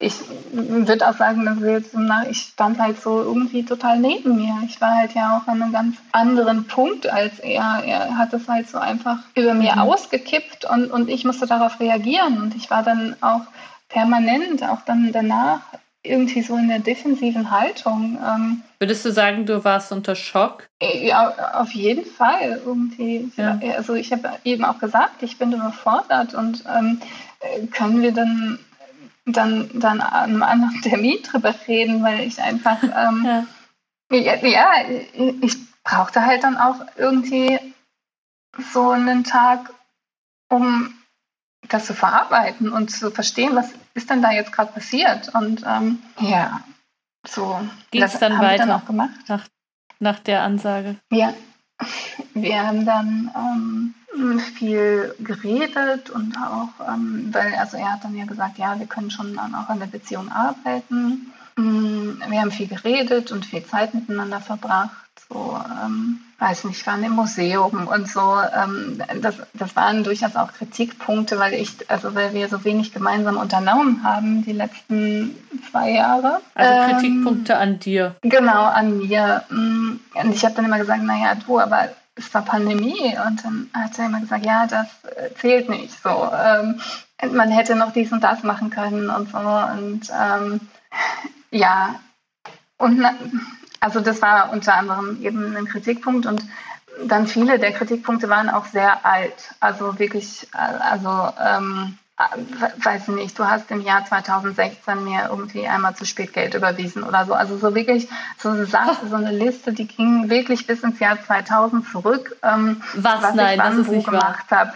ich würde auch sagen, dass jetzt, ich stand halt so irgendwie total neben mir. Ich war halt ja auch an einem ganz anderen Punkt als er. Er hat es halt so einfach über mir mhm. ausgekippt und, und ich musste darauf reagieren. Und ich war dann auch permanent, auch dann danach, irgendwie so in der defensiven Haltung. Ähm, Würdest du sagen, du warst unter Schock? Ja, auf jeden Fall irgendwie. Ja. Also ich habe eben auch gesagt, ich bin überfordert und ähm, können wir dann dann dann an einem anderen Termin drüber reden, weil ich einfach ähm, ja. ja. ja, ich brauchte halt dann auch irgendwie so einen Tag, um das zu verarbeiten und zu verstehen, was ist denn da jetzt gerade passiert. Und ähm, ja, so. Ging es dann weiter? Dann auch gemacht. Nach, nach der Ansage? Ja, wir haben dann ähm, viel geredet und auch, ähm, weil, also er hat dann ja gesagt, ja, wir können schon dann auch an der Beziehung arbeiten. Mm, wir haben viel geredet und viel Zeit miteinander verbracht so, ähm, weiß nicht, waren im Museum und so. Ähm, das, das waren durchaus auch Kritikpunkte, weil ich, also weil wir so wenig gemeinsam unternommen haben die letzten zwei Jahre. Also Kritikpunkte ähm, an dir. Genau, an mir. Mm, und ich habe dann immer gesagt, naja, du, aber es war Pandemie und dann hat er immer gesagt, ja, das äh, zählt nicht so. Ähm, man hätte noch dies und das machen können und so. Und ähm, ja, und also das war unter anderem eben ein Kritikpunkt und dann viele der Kritikpunkte waren auch sehr alt. Also wirklich, also ähm, weiß ich nicht, du hast im Jahr 2016 mir irgendwie einmal zu spät Geld überwiesen oder so. Also so wirklich so eine Sache, so eine Liste, die ging wirklich bis ins Jahr 2000 zurück, ähm, was, was Nein, ich wann wo gemacht habe.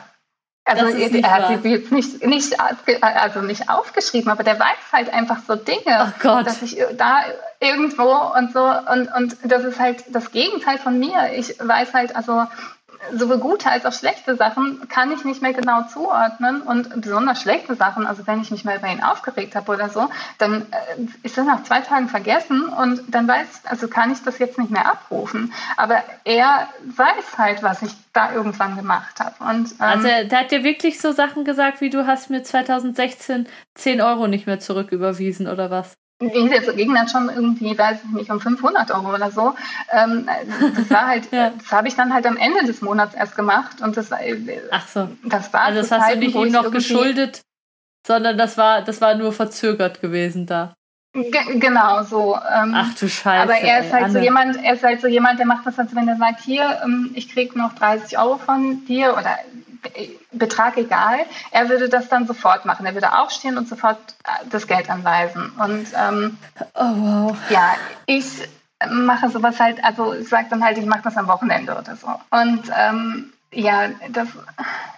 Also er hat sie jetzt nicht, nicht, also nicht aufgeschrieben, aber der weiß halt einfach so Dinge, oh dass ich da irgendwo und so. Und, und das ist halt das Gegenteil von mir. Ich weiß halt, also sowohl gute als auch schlechte Sachen kann ich nicht mehr genau zuordnen und besonders schlechte Sachen, also wenn ich mich mal über ihn aufgeregt habe oder so, dann äh, ist das nach zwei Tagen vergessen und dann weiß, also kann ich das jetzt nicht mehr abrufen. Aber er weiß halt, was ich da irgendwann gemacht habe. Und, ähm, also der hat dir wirklich so Sachen gesagt, wie du hast mir 2016 10 Euro nicht mehr zurücküberwiesen oder was? Ging es ging dann schon irgendwie, weiß ich nicht, um 500 Euro oder so. Ähm, das war halt, ja. das habe ich dann halt am Ende des Monats erst gemacht und das, Ach so. das war also das hast Zeiten, du nicht ihm noch geschuldet, sondern das war, das war nur verzögert gewesen da. Ge genau so. Ähm, Ach du Scheiße. Aber er ist halt ey, so jemand, er ist halt so jemand, der macht das, als wenn er sagt, hier, ähm, ich krieg noch 30 Euro von dir oder Betrag egal, er würde das dann sofort machen. Er würde aufstehen und sofort äh, das Geld anweisen. Und ähm, oh, wow. ja, ich mache sowas halt, also ich sage dann halt, ich mache das am Wochenende oder so. Und ähm, ja, das,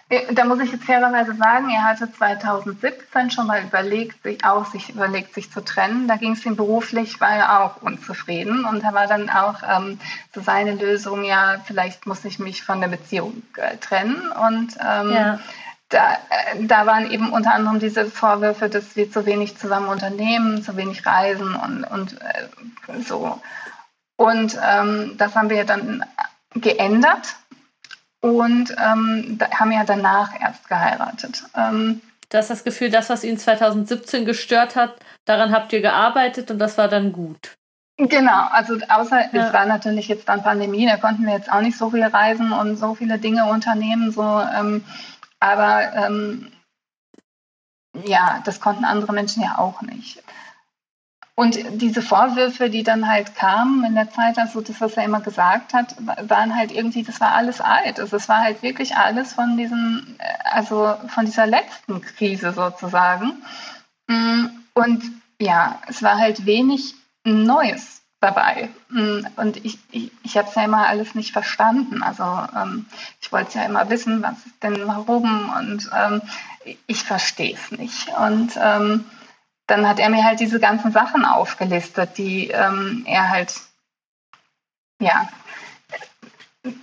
äh, da muss ich jetzt fairerweise sagen, er hatte 2017 schon mal überlegt, sich auch sich überlegt, sich zu trennen. Da ging es ihm beruflich, war er auch unzufrieden und da war dann auch ähm, so seine Lösung, ja, vielleicht muss ich mich von der Beziehung äh, trennen und ähm, ja. Da, äh, da waren eben unter anderem diese Vorwürfe, dass wir zu wenig zusammen unternehmen, zu wenig reisen und, und äh, so. Und ähm, das haben wir dann geändert und ähm, haben ja danach erst geheiratet. Ähm, du hast das Gefühl, das, was ihn 2017 gestört hat, daran habt ihr gearbeitet und das war dann gut. Genau, also außer ja. es war natürlich jetzt dann Pandemie, da konnten wir jetzt auch nicht so viel reisen und so viele Dinge unternehmen, so, ähm, aber ähm, ja, das konnten andere Menschen ja auch nicht. Und diese Vorwürfe, die dann halt kamen in der Zeit, also das, was er immer gesagt hat, waren halt irgendwie, das war alles alt. Also es war halt wirklich alles von diesem, äh, also von dieser letzten Krise sozusagen. Mm, und ja, es war halt wenig Neues dabei. Mm, und ich, ich, ich habe es ja immer alles nicht verstanden. Also ähm, ich wollte ja immer wissen, was ist denn warum und ähm, ich verstehe es nicht. Und ähm, dann hat er mir halt diese ganzen Sachen aufgelistet, die ähm, er halt, ja,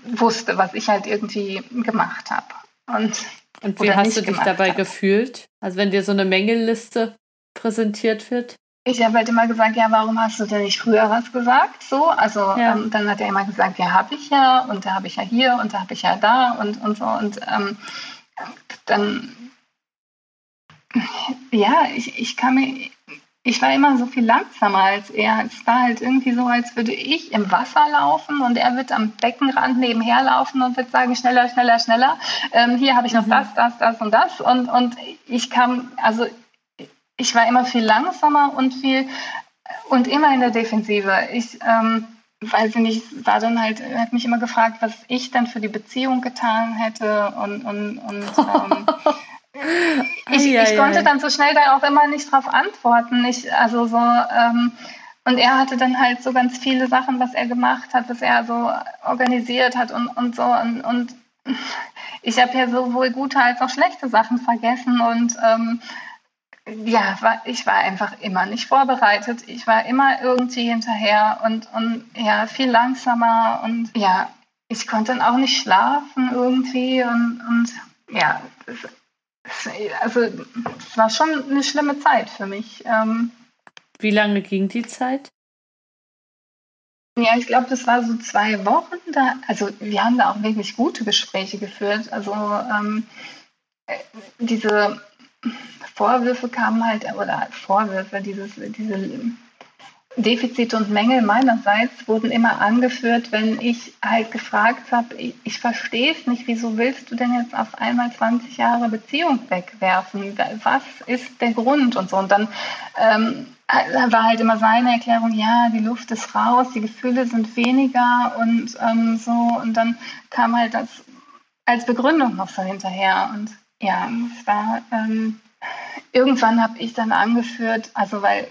wusste, was ich halt irgendwie gemacht habe. Und, und wie hast du dich dabei hab. gefühlt? Also wenn dir so eine Mängelliste präsentiert wird? Ich habe halt immer gesagt, ja, warum hast du denn nicht früher was gesagt? So, also ja. ähm, dann hat er immer gesagt, ja, habe ich ja und da habe ich ja hier und da habe ich ja da und, und so. Und ähm, dann ja, ich, ich kann mir, ich war immer so viel langsamer als er. Es war halt irgendwie so, als würde ich im Wasser laufen und er wird am Beckenrand nebenher laufen und wird sagen, schneller, schneller, schneller. Ähm, hier habe ich noch mhm. das, das, das und das. Und, und ich kam, also ich war immer viel langsamer und viel und immer in der Defensive. Ich ähm, weiß nicht, war dann halt, hat mich immer gefragt, was ich dann für die Beziehung getan hätte und, und, und ähm, ich, ich konnte dann so schnell da auch immer nicht drauf antworten. Ich, also so, ähm, und er hatte dann halt so ganz viele Sachen, was er gemacht hat, was er so organisiert hat und, und so. Und, und ich habe ja sowohl gute als auch schlechte Sachen vergessen und ähm, ja, war, ich war einfach immer nicht vorbereitet. Ich war immer irgendwie hinterher und, und ja, viel langsamer und ja, ich konnte dann auch nicht schlafen irgendwie und, und ja, also es war schon eine schlimme Zeit für mich. Ähm, Wie lange ging die Zeit? Ja, ich glaube, das war so zwei Wochen. Da, also wir haben da auch wirklich gute Gespräche geführt. Also ähm, äh, diese Vorwürfe kamen halt, oder Vorwürfe, dieses, diese Defizite und Mängel meinerseits wurden immer angeführt, wenn ich halt gefragt habe, ich, ich verstehe es nicht, wieso willst du denn jetzt auf einmal 20 Jahre Beziehung wegwerfen? Was ist der Grund und so? Und dann ähm, war halt immer seine Erklärung, ja, die Luft ist raus, die Gefühle sind weniger und ähm, so. Und dann kam halt das als Begründung noch so hinterher. Und ja, es war, ähm, irgendwann habe ich dann angeführt, also weil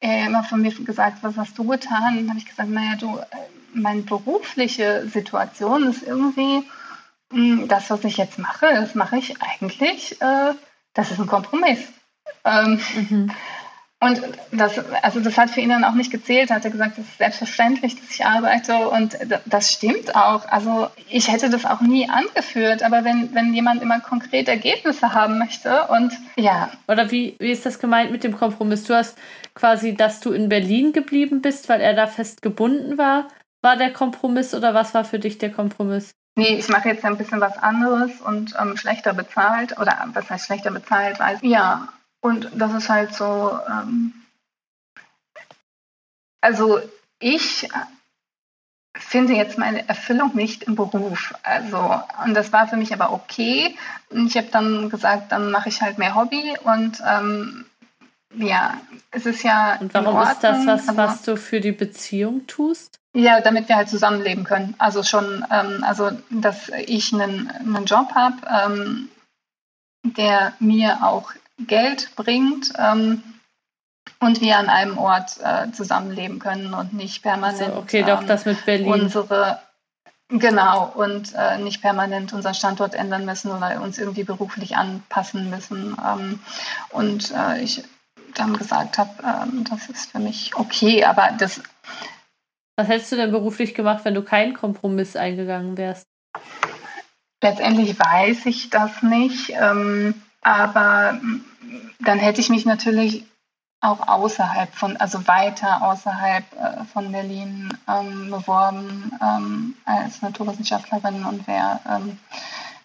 er immer von mir gesagt, was hast du getan? Dann habe ich gesagt, naja, du, äh, meine berufliche Situation ist irgendwie, hm, das, was ich jetzt mache, das mache ich eigentlich, äh, das ist ein Kompromiss. Ähm, mhm. Und das, also das hat für ihn dann auch nicht gezählt. Er hat gesagt, es ist selbstverständlich, dass ich arbeite. Und das stimmt auch. Also ich hätte das auch nie angeführt. Aber wenn, wenn jemand immer konkret Ergebnisse haben möchte und ja. Oder wie, wie ist das gemeint mit dem Kompromiss? Du hast quasi, dass du in Berlin geblieben bist, weil er da fest gebunden war. War der Kompromiss oder was war für dich der Kompromiss? Nee, ich mache jetzt ein bisschen was anderes und ähm, schlechter bezahlt. Oder was heißt schlechter bezahlt? Weiß, ja, und das ist halt so, ähm, also ich finde jetzt meine Erfüllung nicht im Beruf. Also, und das war für mich aber okay. Und ich habe dann gesagt, dann mache ich halt mehr Hobby und ähm, ja, es ist ja. Und warum Ordnung, ist das was, was du für die Beziehung tust? Ja, damit wir halt zusammenleben können. Also schon, ähm, also dass ich einen, einen Job habe, ähm, der mir auch Geld bringt ähm, und wir an einem Ort äh, zusammenleben können und nicht permanent. Also okay, doch das mit Berlin. Unsere Genau, und äh, nicht permanent unseren Standort ändern müssen oder uns irgendwie beruflich anpassen müssen. Ähm, und äh, ich dann gesagt habe, ähm, das ist für mich okay, aber das. Was hättest du denn beruflich gemacht, wenn du keinen Kompromiss eingegangen wärst? Letztendlich weiß ich das nicht. Ähm, aber dann hätte ich mich natürlich auch außerhalb von, also weiter außerhalb äh, von Berlin ähm, beworben ähm, als Naturwissenschaftlerin und wäre, ähm,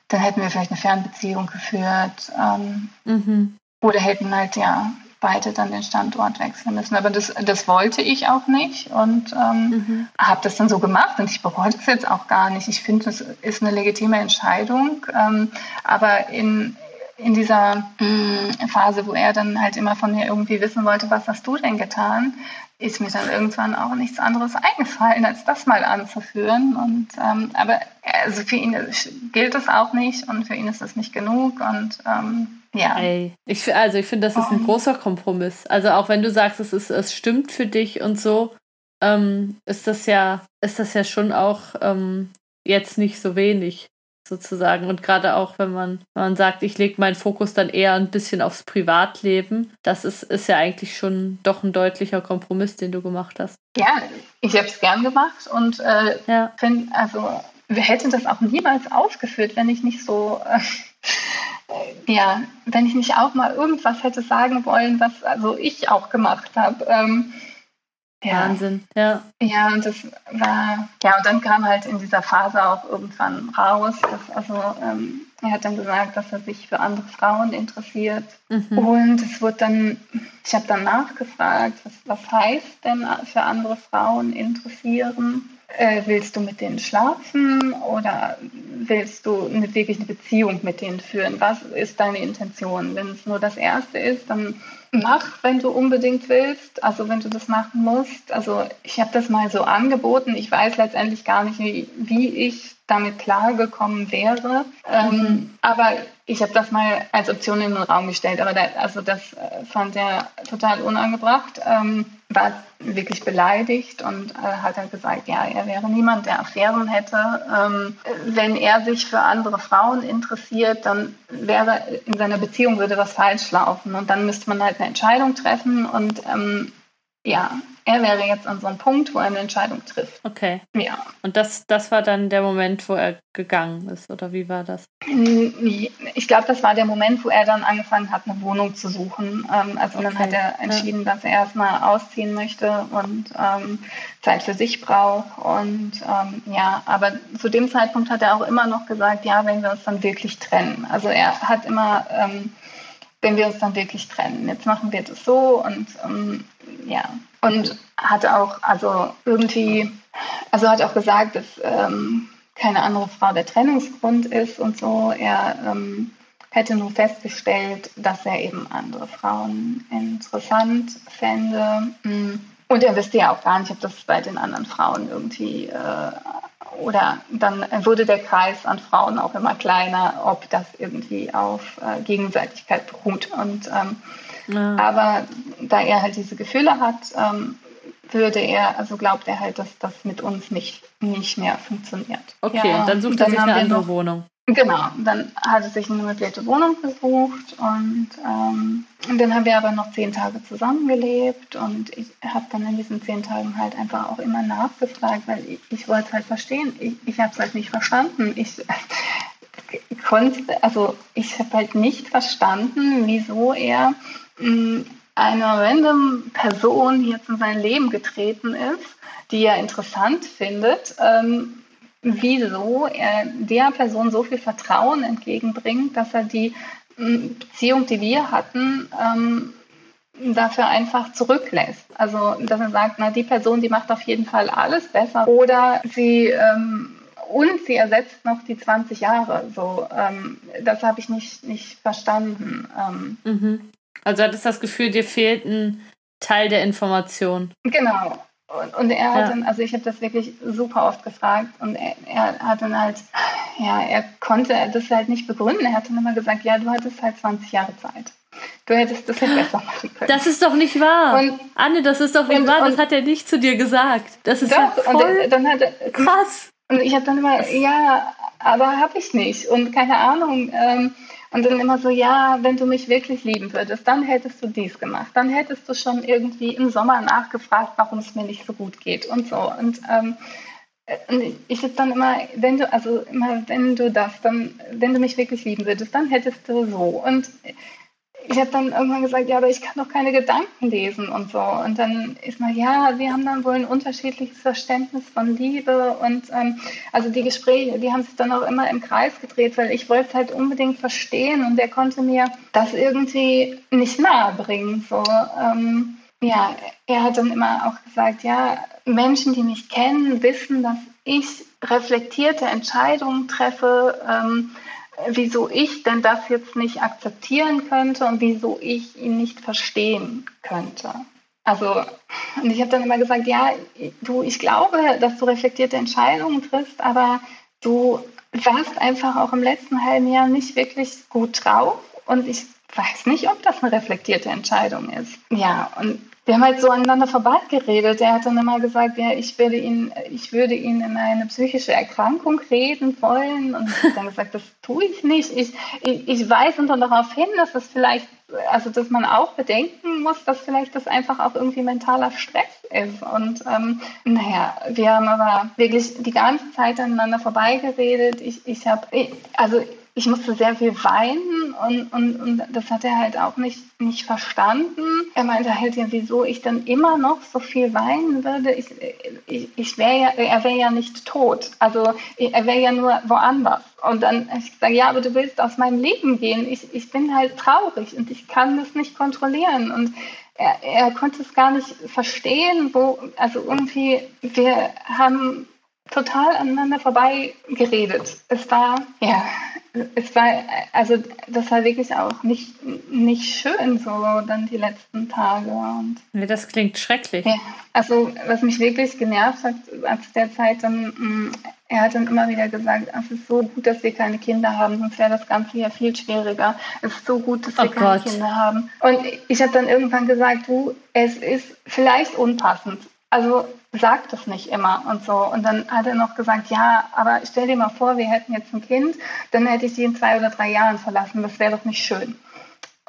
dann hätten wir vielleicht eine Fernbeziehung geführt ähm, mhm. oder hätten halt ja beide dann den Standort wechseln müssen. Aber das, das wollte ich auch nicht und ähm, mhm. habe das dann so gemacht und ich bereue das jetzt auch gar nicht. Ich finde, das ist eine legitime Entscheidung. Ähm, aber in, in dieser mh, mm, Phase, wo er dann halt immer von mir irgendwie wissen wollte, was hast du denn getan, ist mir dann irgendwann auch nichts anderes eingefallen, als das mal anzuführen. Und ähm, aber also für ihn gilt es auch nicht und für ihn ist es nicht genug und ähm, ja. Ey, ich, also ich finde, das ist ein großer Kompromiss. Also auch wenn du sagst, es ist, es stimmt für dich und so, ähm, ist das ja, ist das ja schon auch ähm, jetzt nicht so wenig sozusagen. Und gerade auch, wenn man, wenn man sagt, ich lege meinen Fokus dann eher ein bisschen aufs Privatleben, das ist, ist ja eigentlich schon doch ein deutlicher Kompromiss, den du gemacht hast. Ja, ich habe es gern gemacht und äh, ja. finde, also wir hätten das auch niemals aufgeführt, wenn ich nicht so, äh, ja, wenn ich nicht auch mal irgendwas hätte sagen wollen, was also ich auch gemacht habe. Ähm, ja. Wahnsinn, ja. Ja, und das war, ja, und dann kam halt in dieser Phase auch irgendwann raus, dass, also ähm, er hat dann gesagt, dass er sich für andere Frauen interessiert. Mhm. Und es wurde dann, ich habe dann nachgefragt, was, was heißt denn für andere Frauen interessieren? Äh, willst du mit denen schlafen oder willst du eine, wirklich eine Beziehung mit denen führen? Was ist deine Intention? Wenn es nur das Erste ist, dann mach, wenn du unbedingt willst, also wenn du das machen musst. Also ich habe das mal so angeboten. Ich weiß letztendlich gar nicht, wie, wie ich damit klargekommen wäre. Ähm, mhm. Aber ich habe das mal als Option in den Raum gestellt. Aber da, also das äh, fand er total unangebracht, ähm, war wirklich beleidigt und äh, hat dann gesagt, ja, er wäre niemand, der Affären hätte. Ähm, wenn er sich für andere Frauen interessiert, dann wäre in seiner Beziehung würde was falsch laufen und dann müsste man halt eine Entscheidung treffen und ähm, ja, er wäre jetzt an so einem Punkt, wo er eine Entscheidung trifft. Okay. Ja. Und das, das war dann der Moment, wo er gegangen ist, oder wie war das? Ich glaube, das war der Moment, wo er dann angefangen hat, eine Wohnung zu suchen. Ähm, also okay. dann hat er entschieden, ja. dass er erstmal ausziehen möchte und ähm, Zeit für sich braucht. Und ähm, ja, aber zu dem Zeitpunkt hat er auch immer noch gesagt, ja, wenn wir uns dann wirklich trennen. Also er hat immer ähm, wenn wir uns dann wirklich trennen. Jetzt machen wir das so und ähm, ja. Und hat auch, also irgendwie, also hat auch gesagt, dass ähm, keine andere Frau der Trennungsgrund ist und so. Er ähm, hätte nur festgestellt, dass er eben andere Frauen interessant fände. Mm. Und er wüsste ja auch gar nicht, ob das bei den anderen Frauen irgendwie äh, oder dann wurde der Kreis an Frauen auch immer kleiner, ob das irgendwie auf äh, Gegenseitigkeit beruht. Und, ähm, ja. Aber da er halt diese Gefühle hat, ähm, würde er, also glaubt er halt, dass das mit uns nicht, nicht mehr funktioniert. Okay, ja, dann sucht er sich eine andere noch, Wohnung. Genau, dann hat er sich eine möblierte Wohnung gesucht und, ähm, und dann haben wir aber noch zehn Tage zusammengelebt und ich habe dann in diesen zehn Tagen halt einfach auch immer nachgefragt, weil ich, ich wollte es halt verstehen. Ich, ich habe es halt nicht verstanden. Ich konnte, also ich habe halt nicht verstanden, wieso er eine random Person, jetzt in sein Leben getreten ist, die er interessant findet, ähm, wieso er der Person so viel Vertrauen entgegenbringt, dass er die Beziehung, die wir hatten, ähm, dafür einfach zurücklässt. Also, dass er sagt, na, die Person, die macht auf jeden Fall alles besser. Oder sie, ähm, und sie ersetzt noch die 20 Jahre. So, ähm, das habe ich nicht, nicht verstanden. Ähm, mhm. Also hattest das Gefühl, dir fehlt ein Teil der Information. Genau. Und, und er hat ja. dann, also ich habe das wirklich super oft gefragt und er, er, hat dann halt, ja, er konnte das halt nicht begründen. Er hat dann immer gesagt, ja, du hattest halt 20 Jahre Zeit. Du hättest das halt besser machen können. Das ist doch nicht wahr. Und, Anne, das ist doch nicht und, wahr. Das hat er nicht zu dir gesagt. Das ist doch, ja voll und dann hat er, krass. Und ich habe dann immer, ja, aber habe ich nicht. Und keine Ahnung. Ähm, und dann immer so, ja, wenn du mich wirklich lieben würdest, dann hättest du dies gemacht. Dann hättest du schon irgendwie im Sommer nachgefragt, warum es mir nicht so gut geht und so. Und, ähm, und ich sitze dann immer, wenn du, also immer, wenn du das, dann, wenn du mich wirklich lieben würdest, dann hättest du so. Und ich habe dann irgendwann gesagt, ja, aber ich kann doch keine Gedanken lesen und so. Und dann ist man, ja, wir haben dann wohl ein unterschiedliches Verständnis von Liebe. Und ähm, also die Gespräche, die haben sich dann auch immer im Kreis gedreht, weil ich wollte es halt unbedingt verstehen und er konnte mir das irgendwie nicht nahe bringen. So, ähm, ja, er hat dann immer auch gesagt, ja, Menschen, die mich kennen, wissen, dass ich reflektierte Entscheidungen treffe. Ähm, wieso ich denn das jetzt nicht akzeptieren könnte und wieso ich ihn nicht verstehen könnte. Also, und ich habe dann immer gesagt, ja, du, ich glaube, dass du reflektierte Entscheidungen triffst, aber du warst einfach auch im letzten halben Jahr nicht wirklich gut drauf und ich weiß nicht, ob das eine reflektierte Entscheidung ist. Ja, und wir haben halt so aneinander vorbeigeredet. Er hat dann immer gesagt, ja, ich würde ihn, ich würde ihn in eine psychische Erkrankung reden wollen. Und ich habe dann gesagt, das tue ich nicht. Ich, ich, ich weise dann darauf hin, dass es vielleicht, also dass man auch bedenken muss, dass vielleicht das einfach auch irgendwie mentaler Stress ist. Und ähm, naja, wir haben aber wirklich die ganze Zeit aneinander vorbeigeredet. Ich, ich habe, also ich musste sehr viel weinen und, und, und das hat er halt auch nicht, nicht verstanden. Er meinte halt ja, wieso ich dann immer noch so viel weinen würde. Ich, ich, ich wäre ja, er wäre ja nicht tot. Also er wäre ja nur woanders. Und dann habe ich gesagt, ja, aber du willst aus meinem Leben gehen. Ich, ich bin halt traurig und ich kann das nicht kontrollieren. Und er, er konnte es gar nicht verstehen, wo, also irgendwie, wir haben total aneinander vorbei geredet. Es war, ja, es war, also das war wirklich auch nicht, nicht schön so dann die letzten Tage. Und nee, das klingt schrecklich. Ja, also was mich wirklich genervt hat, als der Zeit dann, mm, er hat dann immer wieder gesagt, es ist so gut, dass wir keine Kinder haben, sonst wäre das Ganze ja viel schwieriger. Es ist so gut, dass wir oh keine Gott. Kinder haben. Und ich habe dann irgendwann gesagt, du, es ist vielleicht unpassend. Also sagt es nicht immer und so. Und dann hat er noch gesagt, ja, aber stell dir mal vor, wir hätten jetzt ein Kind, dann hätte ich sie in zwei oder drei Jahren verlassen. Das wäre doch nicht schön.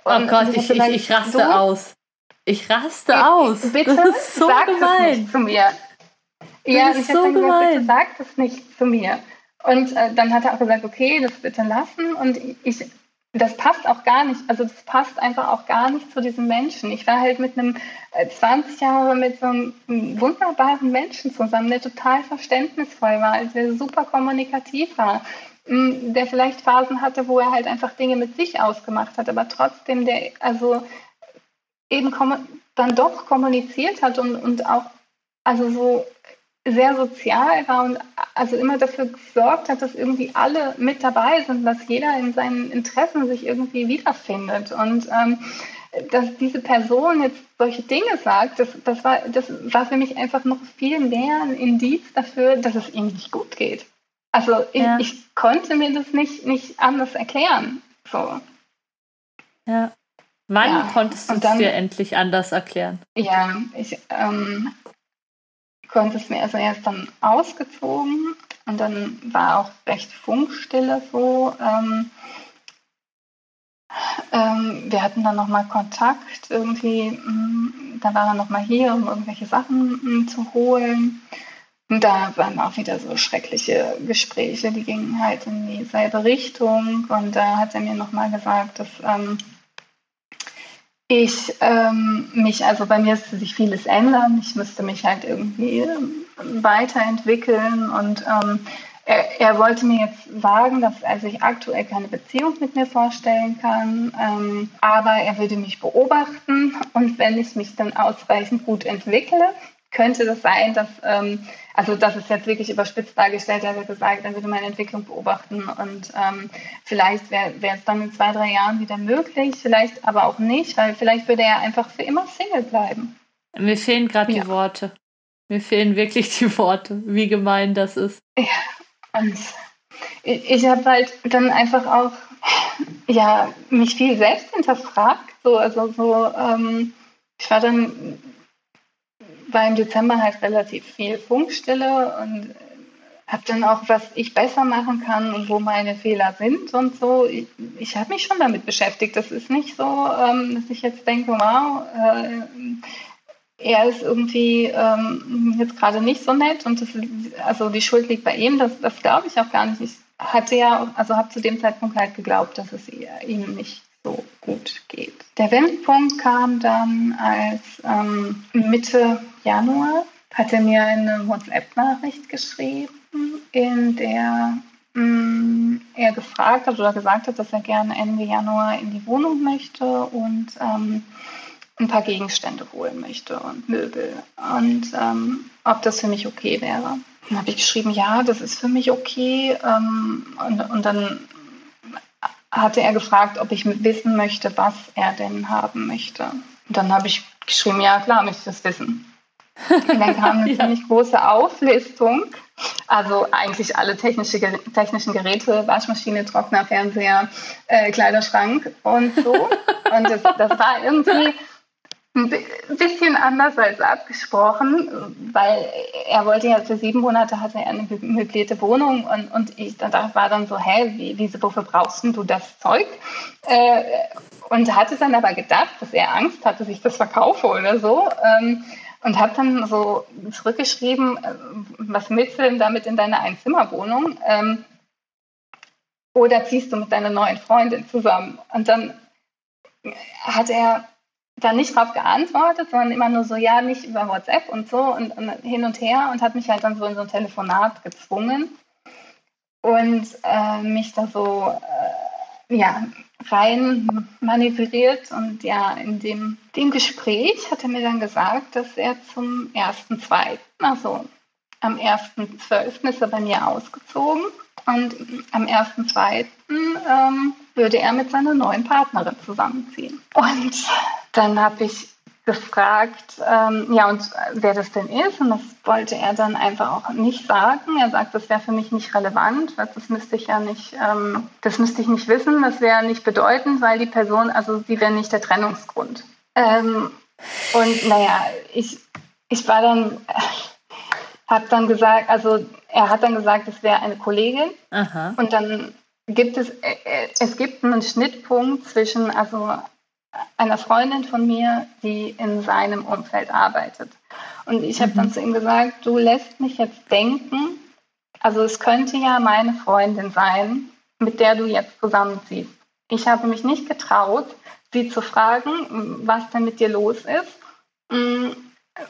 Oh und oh Gott, ich, ich, ich, raste so, aus. Ich raste ich, aus. Bitte das ist so sag gemein. das nicht zu mir. Das ja, ich so habe dann gesagt, bitte sag das nicht zu mir. Und äh, dann hat er auch gesagt, okay, das bitte lassen. Und ich das passt auch gar nicht, also das passt einfach auch gar nicht zu diesem Menschen. Ich war halt mit einem 20 äh, Jahre mit so einem wunderbaren Menschen zusammen, der total verständnisvoll war, der super kommunikativ war, der vielleicht Phasen hatte, wo er halt einfach Dinge mit sich ausgemacht hat, aber trotzdem der also eben dann doch kommuniziert hat und, und auch also so sehr sozial war und also immer dafür gesorgt hat, dass irgendwie alle mit dabei sind, dass jeder in seinen Interessen sich irgendwie wiederfindet. Und ähm, dass diese Person jetzt solche Dinge sagt, das, das, war, das war für mich einfach noch viel mehr ein Indiz dafür, dass es ihm nicht gut geht. Also ich, ja. ich konnte mir das nicht, nicht anders erklären. So. Ja. Wann ja. konntest du es dir endlich anders erklären? Ja, ich ähm, konnte es mir, also er ist dann ausgezogen Und dann war auch recht Funkstille so. Ähm, ähm, wir hatten dann nochmal Kontakt irgendwie. Mm, da war er nochmal hier, um irgendwelche Sachen mm, zu holen. Und da waren auch wieder so schreckliche Gespräche, die gingen halt in dieselbe Richtung. Und da hat er mir nochmal gesagt, dass ähm, ich ähm, mich, also bei mir müsste sich vieles ändern. Ich müsste mich halt irgendwie ähm, weiterentwickeln und ähm, er, er, wollte mir jetzt sagen, dass er sich aktuell keine Beziehung mit mir vorstellen kann, ähm, aber er würde mich beobachten und wenn ich mich dann ausreichend gut entwickle, könnte das sein, dass, ähm, also das ist jetzt wirklich überspitzt dargestellt, er hat gesagt, er würde meine Entwicklung beobachten und ähm, vielleicht wäre es dann in zwei, drei Jahren wieder möglich, vielleicht aber auch nicht, weil vielleicht würde er einfach für immer Single bleiben. Mir fehlen gerade ja. die Worte. Mir fehlen wirklich die Worte, wie gemein das ist. Ja, und ich, ich habe halt dann einfach auch ja, mich viel selbst hinterfragt. So, also so, ähm, ich war dann war im Dezember halt relativ viel Funkstille und habe dann auch, was ich besser machen kann und wo meine Fehler sind und so. Ich, ich habe mich schon damit beschäftigt. Das ist nicht so, ähm, dass ich jetzt denke, wow, äh, er ist irgendwie ähm, jetzt gerade nicht so nett und das, also die Schuld liegt bei ihm. Das, das glaube ich auch gar nicht. Ich hatte ja, also habe zu dem Zeitpunkt halt geglaubt, dass es ihm nicht so gut geht. Der Wendepunkt kam dann als ähm, Mitte Januar hat er mir eine WhatsApp-Nachricht geschrieben, in der mh, mm, er gefragt hat oder gesagt hat, dass er gerne Ende Januar in die Wohnung möchte und ähm, ein paar Gegenstände holen möchte und Möbel und ähm, ob das für mich okay wäre. Dann habe ich geschrieben, ja, das ist für mich okay. Ähm, und, und dann hatte er gefragt, ob ich wissen möchte, was er denn haben möchte. Und dann habe ich geschrieben, ja klar, möchte ich das wissen. Und dann kam eine ja. ziemlich große Auflistung. Also eigentlich alle technische, technischen Geräte, Waschmaschine, Trockner, Fernseher, äh, Kleiderschrank und so. Und das, das war irgendwie ein bisschen anders als abgesprochen, weil er wollte ja für sieben Monate hatte er eine möblierte Wohnung und, und ich dann war dann so, hä, wie, wie, wofür brauchst du das Zeug? Äh, und hatte dann aber gedacht, dass er Angst hatte, dass ich das verkaufe oder so. Ähm, und habe dann so zurückgeschrieben, äh, was willst du denn damit in deiner Einzimmerwohnung? Ähm, oder ziehst du mit deiner neuen Freundin zusammen? Und dann hat er dann nicht darauf geantwortet, sondern immer nur so, ja, nicht über WhatsApp und so und, und, hin und her und hat mich halt dann so in so ein Telefonat gezwungen und äh, mich da so äh, ja, rein manövriert und ja, in dem, dem Gespräch hat er mir dann gesagt, dass er zum 1.2., also am 1.12. ist er bei mir ausgezogen und am 1.2. Ähm, würde er mit seiner neuen Partnerin zusammenziehen. Und dann habe ich gefragt, ähm, ja, und wer das denn ist. Und das wollte er dann einfach auch nicht sagen. Er sagt, das wäre für mich nicht relevant, weil das müsste ich ja nicht, ähm, das müsste ich nicht wissen, das wäre nicht bedeutend, weil die Person, also sie wäre nicht der Trennungsgrund. Ähm, und naja, ich, ich war dann, äh, habe dann gesagt, also er hat dann gesagt, es wäre eine Kollegin. Aha. Und dann gibt es, äh, äh, es gibt einen Schnittpunkt zwischen also einer Freundin von mir, die in seinem Umfeld arbeitet. Und ich habe dann mhm. zu ihm gesagt, du lässt mich jetzt denken, also es könnte ja meine Freundin sein, mit der du jetzt zusammenziehst. Ich habe mich nicht getraut, sie zu fragen, was denn mit dir los ist.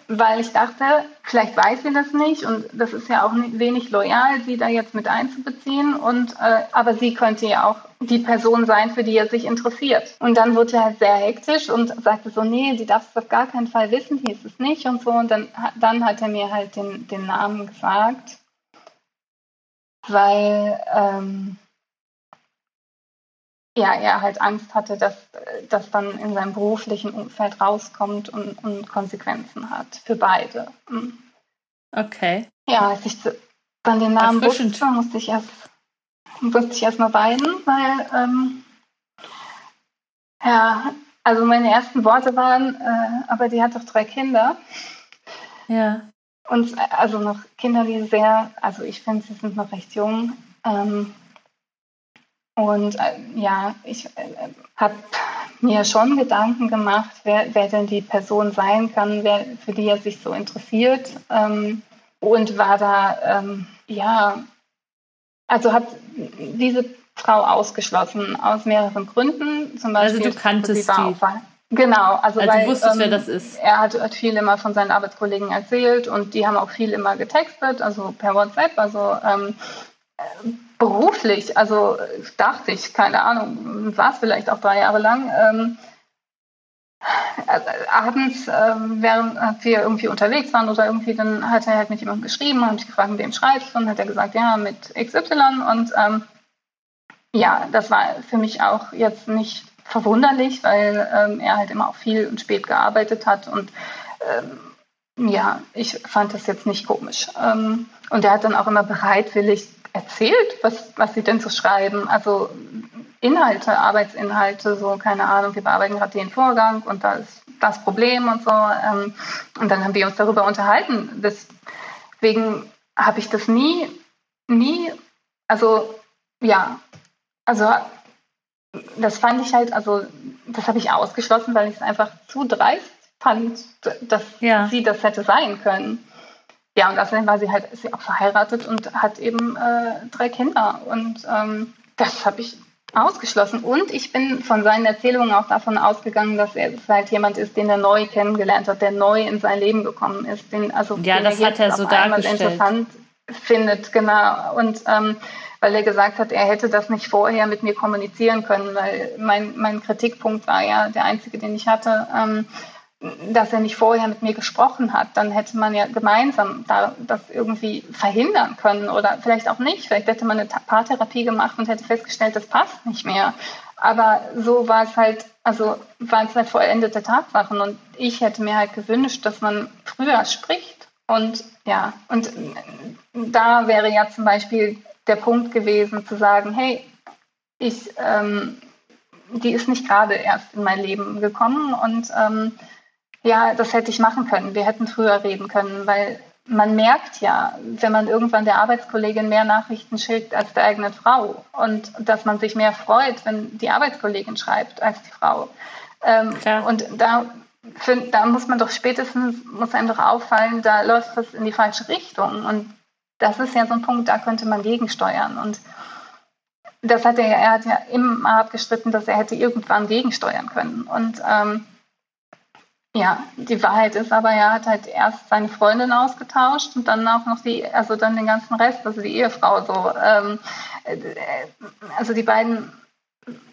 Weil ich dachte, vielleicht weiß sie das nicht und das ist ja auch wenig loyal, sie da jetzt mit einzubeziehen. Und äh, aber sie könnte ja auch die Person sein, für die er sich interessiert. Und dann wurde er sehr hektisch und sagte so, nee, die darf es auf gar keinen Fall wissen, hieß es nicht und so. Und dann, dann hat er mir halt den, den Namen gesagt, weil ähm, ja, er halt Angst hatte, dass das dann in seinem beruflichen Umfeld rauskommt und, und Konsequenzen hat für beide. Mhm. Okay. Ja, als ich dann den Namen wusste, musste ich erst musste ich erst mal weinen, weil ähm, ja, also meine ersten Worte waren, äh, aber die hat doch drei Kinder. Ja. und also noch Kinder, die sehr, also ich finde, sie sind noch recht jung. Ähm, und äh, ja, ich äh, habe mir schon Gedanken gemacht, wer, wer denn die Person sein kann, wer, für die er sich so interessiert. Ähm, und war da, ähm, ja, also hat diese Frau ausgeschlossen aus mehreren Gründen. Zum Beispiel, also du kanntest die. Genau, also, also weil, du wusstest, ähm, wer das ist. Er hat, hat, viel immer von seinen Arbeitskollegen erzählt und die haben auch viel immer getextet, also per WhatsApp, also ähm, beruflich, also dachte ich, keine Ahnung, war es vielleicht auch drei Jahre lang. Ähm, äh, abends, äh, während wir irgendwie unterwegs waren oder irgendwie, dann hat er halt mit jemandem geschrieben, habe ich gefragt, mit wem schreibst du? Und hat er gesagt, ja, mit XY. Und ähm, ja, das war für mich auch jetzt nicht verwunderlich, weil ähm, er halt immer auch viel und spät gearbeitet hat und ähm, ja, ich fand das jetzt nicht komisch. Ähm, und er hat dann auch immer bereitwillig erzählt, was, was sie denn so schreiben. Also Inhalte, Arbeitsinhalte, so keine Ahnung, wir bearbeiten gerade den Vorgang und da ist das Problem und so. Ähm, und dann haben wir uns darüber unterhalten. Deswegen habe ich das nie, nie, also ja, also das fand ich halt, also das habe ich ausgeschlossen, weil ich es einfach zu dreist fand, dass ja. sie das hätte sein können. Ja, und außerdem war sie halt ist sie auch verheiratet und hat eben äh, drei Kinder. Und ähm, das habe ich ausgeschlossen. Und ich bin von seinen Erzählungen auch davon ausgegangen, dass er halt jemand ist, den er neu kennengelernt hat, der neu in sein Leben gekommen ist. Den, also, ja, das hat er so dargestellt. interessant findet, genau. Und ähm, weil er gesagt hat, er hätte das nicht vorher mit mir kommunizieren können, weil mein, mein Kritikpunkt war ja der einzige, den ich hatte, ähm, dass er nicht vorher mit mir gesprochen hat. Dann hätte man ja gemeinsam da, das irgendwie verhindern können oder vielleicht auch nicht. Vielleicht hätte man eine Paartherapie gemacht und hätte festgestellt, das passt nicht mehr. Aber so war es halt, also waren es halt vollendete Tatsachen und ich hätte mir halt gewünscht, dass man früher spricht und ja, und da wäre ja zum Beispiel der Punkt gewesen, zu sagen, hey, ich, ähm, die ist nicht gerade erst in mein Leben gekommen und ähm, ja, das hätte ich machen können. Wir hätten früher reden können, weil man merkt ja, wenn man irgendwann der Arbeitskollegin mehr Nachrichten schickt als der eigenen Frau und dass man sich mehr freut, wenn die Arbeitskollegin schreibt als die Frau. Ähm, und da, für, da muss man doch spätestens, muss einem doch auffallen, da läuft was in die falsche Richtung. Und das ist ja so ein Punkt, da könnte man gegensteuern. Und das hat er ja, er hat ja immer abgestritten, dass er hätte irgendwann gegensteuern können. Und ähm, ja, die Wahrheit ist aber, er hat halt erst seine Freundin ausgetauscht und dann auch noch die, also dann den ganzen Rest, also die Ehefrau so. Ähm, äh, also die beiden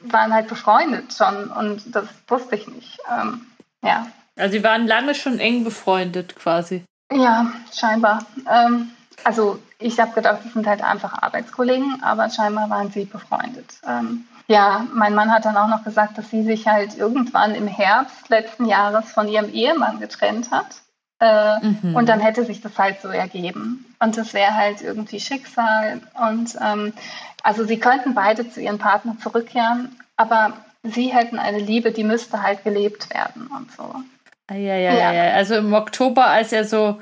waren halt befreundet schon und das wusste ich nicht. Ähm, ja. Also sie waren lange schon eng befreundet quasi. Ja, scheinbar. Ähm, also ich habe gedacht, das sind halt einfach Arbeitskollegen, aber scheinbar waren sie befreundet. Ähm, ja, mein Mann hat dann auch noch gesagt, dass sie sich halt irgendwann im Herbst letzten Jahres von ihrem Ehemann getrennt hat. Äh, mhm. Und dann hätte sich das halt so ergeben. Und das wäre halt irgendwie Schicksal. Und ähm, also sie könnten beide zu ihrem Partner zurückkehren, aber sie hätten eine Liebe, die müsste halt gelebt werden und so. Ja, ja, ja. ja. Also im Oktober, als er so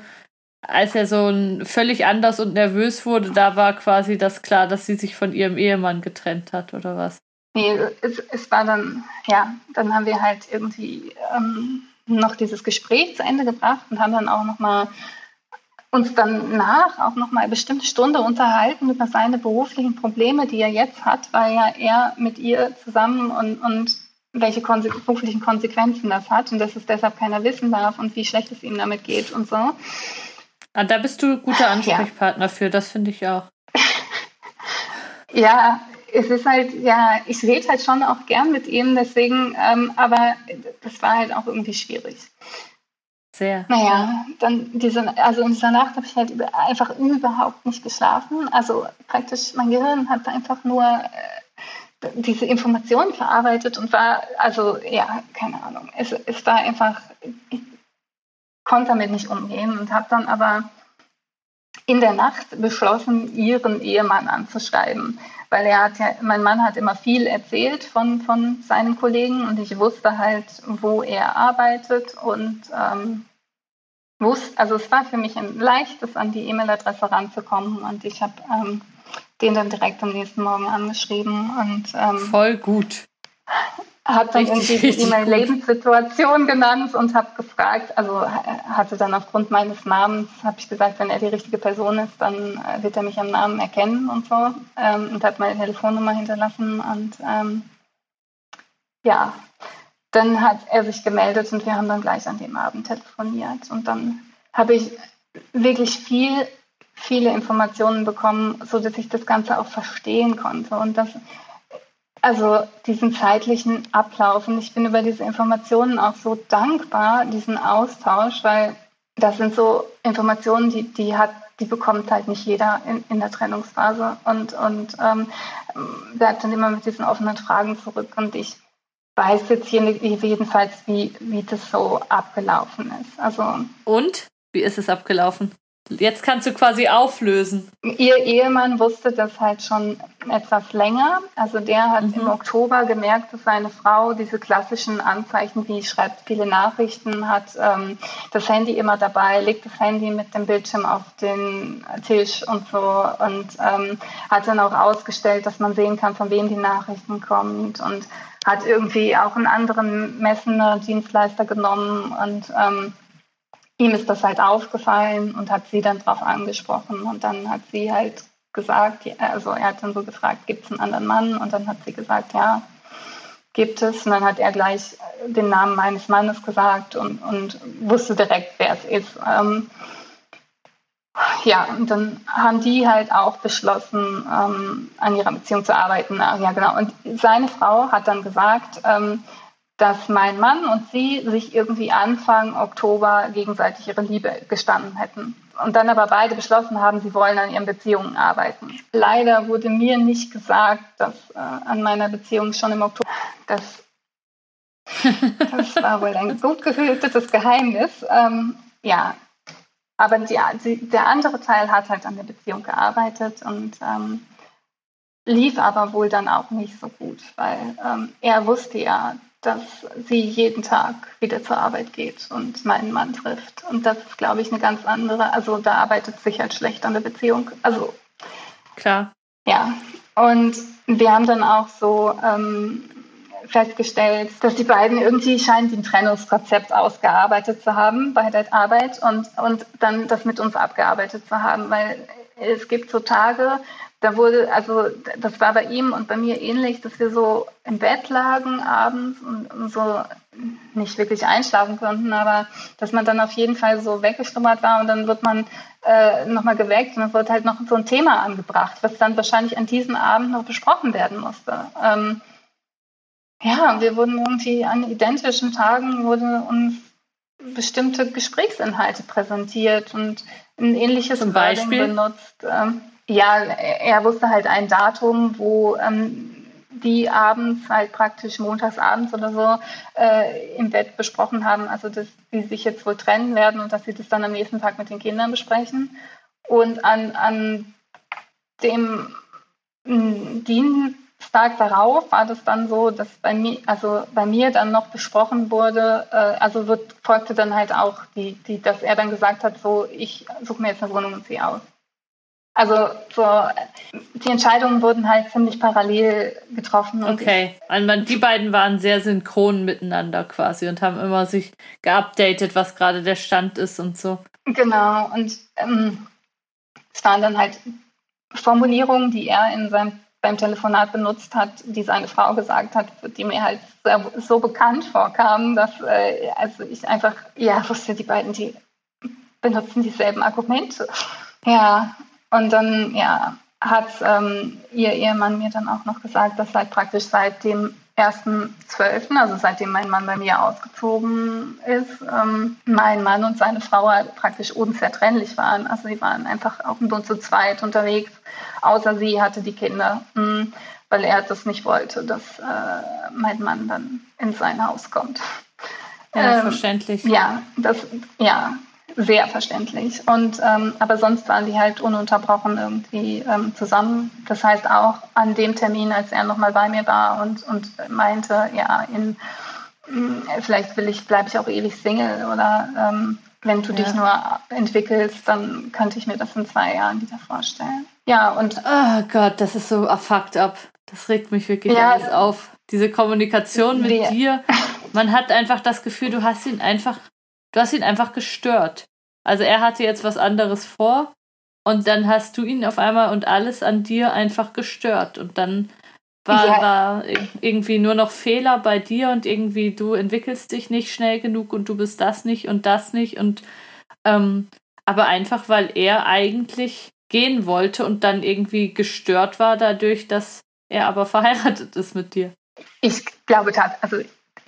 als er so völlig anders und nervös wurde, da war quasi das klar, dass sie sich von ihrem Ehemann getrennt hat, oder was? Nee, es, es war dann, ja, dann haben wir halt irgendwie ähm, noch dieses Gespräch zu Ende gebracht und haben dann auch nochmal uns dann nach auch nochmal eine bestimmte Stunde unterhalten über seine beruflichen Probleme, die er jetzt hat, weil ja er mit ihr zusammen und, und welche konse beruflichen Konsequenzen das hat und dass es deshalb keiner wissen darf und wie schlecht es ihm damit geht und so. Ah, da bist du guter Ansprechpartner ja. für, das finde ich auch. ja, es ist halt, ja, ich rede halt schon auch gern mit ihm, deswegen, ähm, aber das war halt auch irgendwie schwierig. Sehr. Naja, dann diese, also in dieser Nacht habe ich halt einfach überhaupt nicht geschlafen. Also praktisch, mein Gehirn hat einfach nur äh, diese Informationen verarbeitet und war, also ja, keine Ahnung. Es, es war einfach, ich konnte damit nicht umgehen und habe dann aber in der Nacht beschlossen, ihren Ehemann anzuschreiben, weil er hat ja, mein Mann hat immer viel erzählt von, von seinen Kollegen und ich wusste halt, wo er arbeitet und ähm, wusste, also es war für mich ein leichtes, an die E-Mail-Adresse ranzukommen und ich habe ähm, den dann direkt am nächsten Morgen angeschrieben und ähm, voll gut. Hat dann richtig, irgendwie die E-Mail-Lebenssituation genannt und habe gefragt, also hatte dann aufgrund meines Namens, habe ich gesagt, wenn er die richtige Person ist, dann äh, wird er mich am Namen erkennen und so ähm, und hat meine Telefonnummer hinterlassen und ähm, ja, dann hat er sich gemeldet und wir haben dann gleich an dem Abend telefoniert und dann habe ich wirklich viel viele Informationen bekommen, so dass ich das Ganze auch verstehen konnte und das also diesen zeitlichen Ablauf und ich bin über diese Informationen auch so dankbar, diesen Austausch, weil das sind so Informationen, die die hat die bekommt halt nicht jeder in, in der Trennungsphase und und ähm, bleibt dann immer mit diesen offenen Fragen zurück und ich weiß jetzt jedenfalls, wie, wie das so abgelaufen ist. Also und wie ist es abgelaufen? Jetzt kannst du quasi auflösen. Ihr Ehemann wusste das halt schon etwas länger. Also der hat mhm. im Oktober gemerkt, dass seine Frau diese klassischen Anzeichen wie schreibt viele Nachrichten, hat ähm, das Handy immer dabei, legt das Handy mit dem Bildschirm auf den Tisch und so und ähm, hat dann auch ausgestellt, dass man sehen kann, von wem die Nachrichten kommen und hat irgendwie auch einen anderen Messender Dienstleister genommen und ähm, ihm ist das halt aufgefallen und hat sie dann darauf angesprochen und dann hat sie halt gesagt, also er hat dann so gefragt, gibt es einen anderen Mann und dann hat sie gesagt, ja, gibt es und dann hat er gleich den Namen meines Mannes gesagt und, und wusste direkt, wer es ist. Ähm, ja, und dann haben die halt auch beschlossen, ähm, an ihrer Beziehung zu arbeiten. Ja, genau. Und seine Frau hat dann gesagt, ähm, dass mein Mann und sie sich irgendwie Anfang Oktober gegenseitig ihre Liebe gestanden hätten. Und dann aber beide beschlossen haben, sie wollen an ihren Beziehungen arbeiten. Leider wurde mir nicht gesagt, dass äh, an meiner Beziehung schon im Oktober, das, das war wohl ein gut gehütetes Geheimnis. Ähm, ja, aber die, die, der andere Teil hat halt an der Beziehung gearbeitet und ähm, lief aber wohl dann auch nicht so gut, weil ähm, er wusste ja, dass sie jeden Tag wieder zur Arbeit geht und meinen Mann trifft. Und das ist, glaube ich, eine ganz andere. Also da arbeitet sich halt schlecht an der Beziehung. Also klar. Ja. Und wir haben dann auch so ähm, festgestellt, dass die beiden irgendwie scheinen ein Trennungskonzept ausgearbeitet zu haben bei der Arbeit und, und dann das mit uns abgearbeitet zu haben, weil es gibt so Tage, da wurde, also das war bei ihm und bei mir ähnlich, dass wir so im Bett lagen abends und, und so nicht wirklich einschlafen konnten, aber dass man dann auf jeden Fall so weggeschlummert war und dann wird man äh, nochmal geweckt und dann wird halt noch so ein Thema angebracht, was dann wahrscheinlich an diesem Abend noch besprochen werden musste. Ähm, ja, wir wurden irgendwie an identischen Tagen wurde uns bestimmte Gesprächsinhalte präsentiert und ein ähnliches Beispiel benutzt. Ähm, ja, er wusste halt ein Datum, wo ähm, die abends halt praktisch montagsabends oder so äh, im Bett besprochen haben, also dass sie sich jetzt wohl trennen werden und dass sie das dann am nächsten Tag mit den Kindern besprechen. Und an, an dem Dienstag darauf war das dann so, dass bei mir, also bei mir dann noch besprochen wurde, äh, also wird, folgte dann halt auch die, die, dass er dann gesagt hat, so ich suche mir jetzt eine Wohnung und ziehe aus. Also so, die Entscheidungen wurden halt ziemlich parallel getroffen. Okay, also die beiden waren sehr synchron miteinander quasi und haben immer sich geupdatet, was gerade der Stand ist und so. Genau, und ähm, es waren dann halt Formulierungen, die er in seinem beim Telefonat benutzt hat, die seine Frau gesagt hat, die mir halt so bekannt vorkamen, dass äh, also ich einfach, ja, wusste, die beiden, die benutzen dieselben Argumente. Ja, und dann, ja, hat ähm, ihr Ehemann mir dann auch noch gesagt, dass halt praktisch seit dem 1.12., also seitdem mein Mann bei mir ausgezogen ist, ähm, mein Mann und seine Frau halt praktisch unzertrennlich waren. Also sie waren einfach auch nur zu zweit unterwegs, außer sie hatte die Kinder, mh, hm, weil er das nicht wollte, dass äh, mein Mann dann in sein Haus kommt. Ja, ähm, verständlich. Ja, das, ja, sehr verständlich. Und ähm, aber sonst waren die halt ununterbrochen irgendwie ähm, zusammen. Das heißt auch an dem Termin, als er nochmal bei mir war und, und meinte, ja, in, mm, vielleicht will ich, bleibe ich auch ewig Single oder ähm, wenn du ja. dich nur entwickelst, dann könnte ich mir das in zwei Jahren wieder vorstellen. Ja, und. Oh Gott, das ist so fucked up. Das regt mich wirklich ja, alles auf. Diese Kommunikation mit dir. Man hat einfach das Gefühl, du hast ihn einfach, du hast ihn einfach gestört. Also er hatte jetzt was anderes vor und dann hast du ihn auf einmal und alles an dir einfach gestört. Und dann war, ja. war irgendwie nur noch Fehler bei dir und irgendwie du entwickelst dich nicht schnell genug und du bist das nicht und das nicht. Und ähm, aber einfach, weil er eigentlich gehen wollte und dann irgendwie gestört war dadurch, dass er aber verheiratet ist mit dir. Ich glaube, also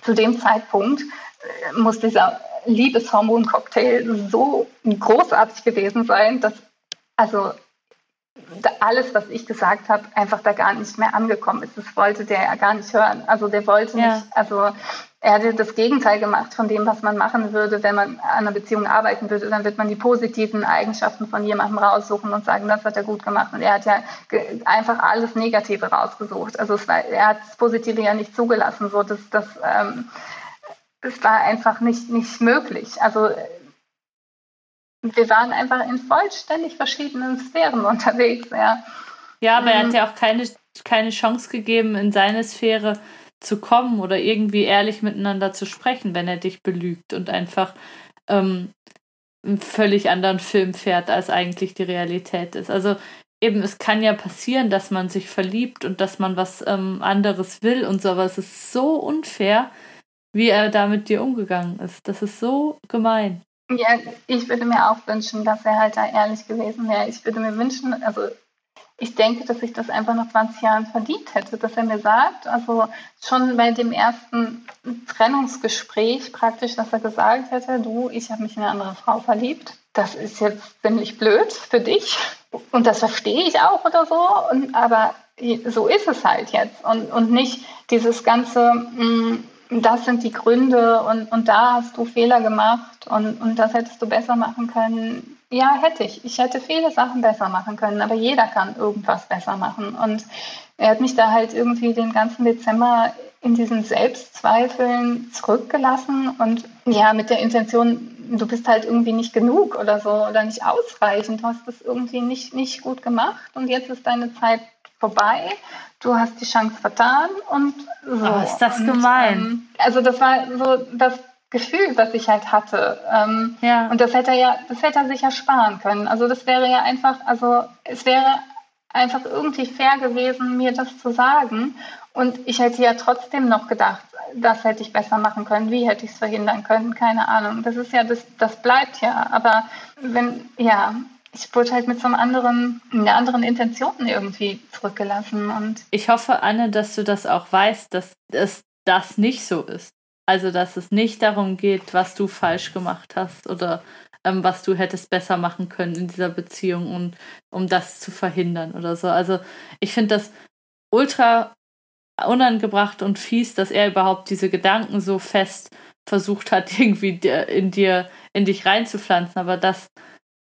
zu dem Zeitpunkt äh, muss dieser Liebeshormon-Cocktail so großartig gewesen sein, dass also alles, was ich gesagt habe, einfach da gar nicht mehr angekommen ist. Das wollte der ja gar nicht hören. Also der wollte ja. nicht, also er hatte das Gegenteil gemacht von dem, was man machen würde, wenn man an einer Beziehung arbeiten würde. Dann wird man die positiven Eigenschaften von jemandem raussuchen und sagen, das hat er gut gemacht. Und er hat ja einfach alles Negative rausgesucht. Also war, er hat das Positive ja nicht zugelassen. So, das, das, ähm, das war einfach nicht, nicht möglich. Also wir waren einfach in vollständig verschiedenen Sphären unterwegs, ja. Ja, aber er hat mhm. ja auch keine, keine Chance gegeben, in seine Sphäre zu kommen oder irgendwie ehrlich miteinander zu sprechen, wenn er dich belügt und einfach ähm, einen völlig anderen Film fährt, als eigentlich die Realität ist. Also eben, es kann ja passieren, dass man sich verliebt und dass man was ähm, anderes will und so, aber es ist so unfair, wie er da mit dir umgegangen ist. Das ist so gemein. Ja, ich würde mir auch wünschen, dass er halt da ehrlich gewesen wäre. Ich würde mir wünschen, also ich denke, dass ich das einfach nach 20 Jahren verdient hätte, dass er mir sagt, also schon bei dem ersten Trennungsgespräch praktisch, dass er gesagt hätte, du, ich habe mich in eine andere Frau verliebt. Das ist jetzt ziemlich blöd für dich und das verstehe ich auch oder so, und, aber so ist es halt jetzt und, und nicht dieses ganze, mh, mm, das sind die Gründe. Und, und da hast du Fehler gemacht. Und, und das hättest du besser machen können. Ja, hätte ich. Ich hätte viele Sachen besser machen können, aber jeder kann irgendwas besser machen. Und er hat mich da halt irgendwie den ganzen Dezember in diesen Selbstzweifeln zurückgelassen. Und ja, mit der Intention, du bist halt irgendwie nicht genug oder so. Oder nicht ausreichend, du hast das irgendwie nicht, nicht gut gemacht. Und jetzt ist deine Zeit vorbei, du hast die Chance vertan und so. Oh, ist das und, gemein. Ähm, also das war so das Gefühl, was ich halt hatte. Ähm, ja. Und das hätte er ja, das hätte er sich ja sparen können. Also das wäre ja einfach, also es wäre einfach irgendwie fair gewesen, mir das zu sagen. Und ich hätte ja trotzdem noch gedacht, das hätte ich besser machen können, wie hätte ich es verhindern können, keine Ahnung. Das ist ja, das, das bleibt ja. Aber wenn, ja, ich wurde halt mit so einem anderen, einer anderen Intention irgendwie zurückgelassen. Und ich hoffe, Anne, dass du das auch weißt, dass es das nicht so ist. Also, dass es nicht darum geht, was du falsch gemacht hast oder ähm, was du hättest besser machen können in dieser Beziehung und um das zu verhindern oder so. Also, ich finde das ultra unangebracht und fies, dass er überhaupt diese Gedanken so fest versucht hat, irgendwie in dir, in dich reinzupflanzen. Aber das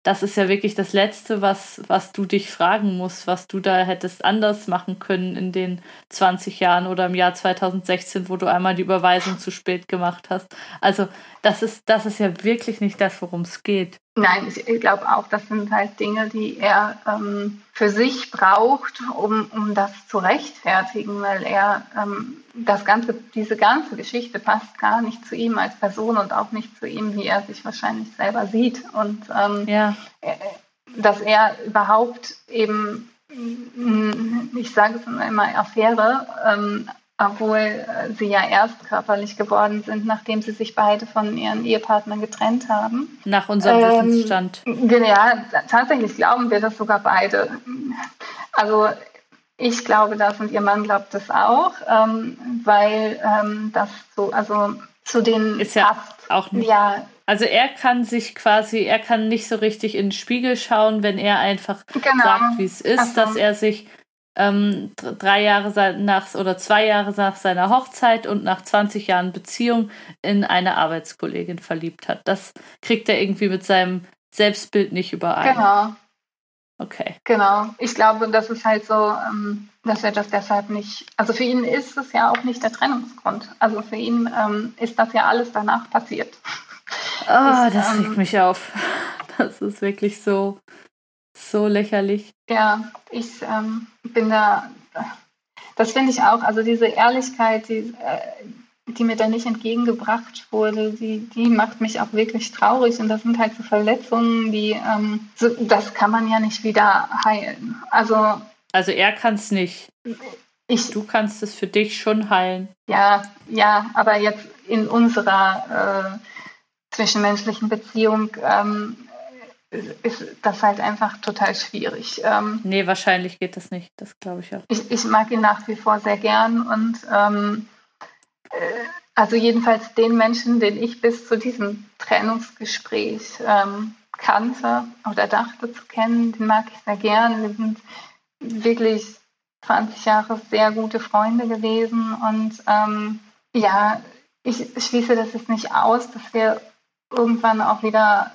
das ist ja wirklich das Letzte, was, was du dich fragen musst, was du da hättest anders machen können in den 20 Jahren oder im Jahr 2016, wo du einmal die Überweisung zu spät gemacht hast. Also das ist, das ist ja wirklich nicht das, worum es geht. Nein, ich glaube auch, das sind halt Dinge, die er ähm, für sich braucht, um, um das zu rechtfertigen, weil er ähm, das ganze, diese ganze Geschichte passt gar nicht zu ihm als Person und auch nicht zu ihm, wie er sich wahrscheinlich selber sieht. Und ähm, ja. Äh, dass er überhaupt eben, ich sage es immer, Affäre ähm, obwohl äh, sie ja erst körperlich geworden sind, nachdem sie sich beide von ihren Ehepartnern getrennt haben. Nach unserem ähm, Wissensstand. Ja, tatsächlich glauben wir das sogar beide. Also ich glaube das und ihr Mann glaubt das auch, ähm, weil ähm, das so, also zu den ist ja auch nicht. Ja, also er kann sich quasi, er kann nicht so richtig in den Spiegel schauen, wenn er einfach genau. sagt, wie es ist, also. dass er sich ähm, drei Jahre nach oder zwei Jahre nach seiner Hochzeit und nach 20 Jahren Beziehung in eine Arbeitskollegin verliebt hat. Das kriegt er irgendwie mit seinem Selbstbild nicht überein. Genau. Okay. Genau. Ich glaube, das ist halt so, ähm, dass er das deshalb nicht, also für ihn ist es ja auch nicht der Trennungsgrund. Also für ihn ähm, ist das ja alles danach passiert. Oh, ich, das ähm, regt mich auf. Das ist wirklich so, so lächerlich. Ja, ich ähm, bin da, das finde ich auch, also diese Ehrlichkeit, die, äh, die mir da nicht entgegengebracht wurde, die, die macht mich auch wirklich traurig. Und das sind halt so Verletzungen, die, ähm, so, das kann man ja nicht wieder heilen. Also, also er kann es nicht. Ich, du kannst es für dich schon heilen. Ja, ja, aber jetzt in unserer äh, zwischenmenschlichen Beziehung ähm, ist das halt einfach total schwierig. Ähm, nee, wahrscheinlich geht das nicht, das glaube ich auch. Ich, ich, mag ihn nach wie vor sehr gern und ähm, äh, also jedenfalls den Menschen, den ich bis zu diesem Trennungsgespräch ähm, kannte oder dachte zu kennen, den mag ich sehr gern. Wir sind wirklich 20 Jahre sehr gute Freunde gewesen und ähm, ja, ich schließe das jetzt nicht aus, dass wir irgendwann auch wieder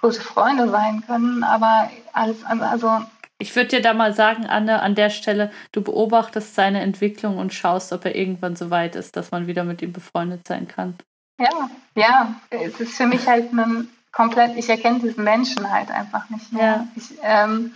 gute Freunde sein können, aber alles, also. Ich würde dir da mal sagen, Anne, an der Stelle, du beobachtest seine Entwicklung und schaust, ob er irgendwann so weit ist, dass man wieder mit ihm befreundet sein kann. Ja, ja. Es ist für mich halt ein komplett, ich erkenne diesen Menschen halt einfach nicht mehr. Ja. Ich ähm,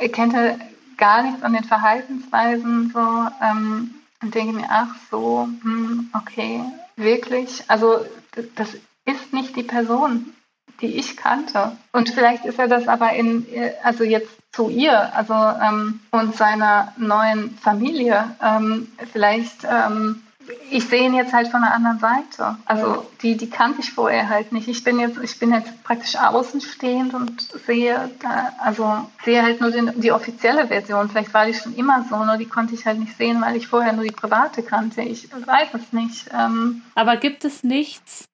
erkenne gar nichts an den Verhaltensweisen so ähm, und denke mir, ach so, hm, okay, wirklich. Also das ist nicht die Person, die ich kannte. Und vielleicht ist er das aber in, also jetzt zu ihr, also ähm, und seiner neuen Familie. Ähm, vielleicht, ähm, ich sehe ihn jetzt halt von einer anderen Seite. Also die, die kannte ich vorher halt nicht. Ich bin jetzt, ich bin jetzt praktisch außenstehend und sehe da, also sehe halt nur den, die offizielle Version. Vielleicht war die schon immer so, nur die konnte ich halt nicht sehen, weil ich vorher nur die private kannte. Ich weiß es nicht. Ähm. aber gibt es nichts,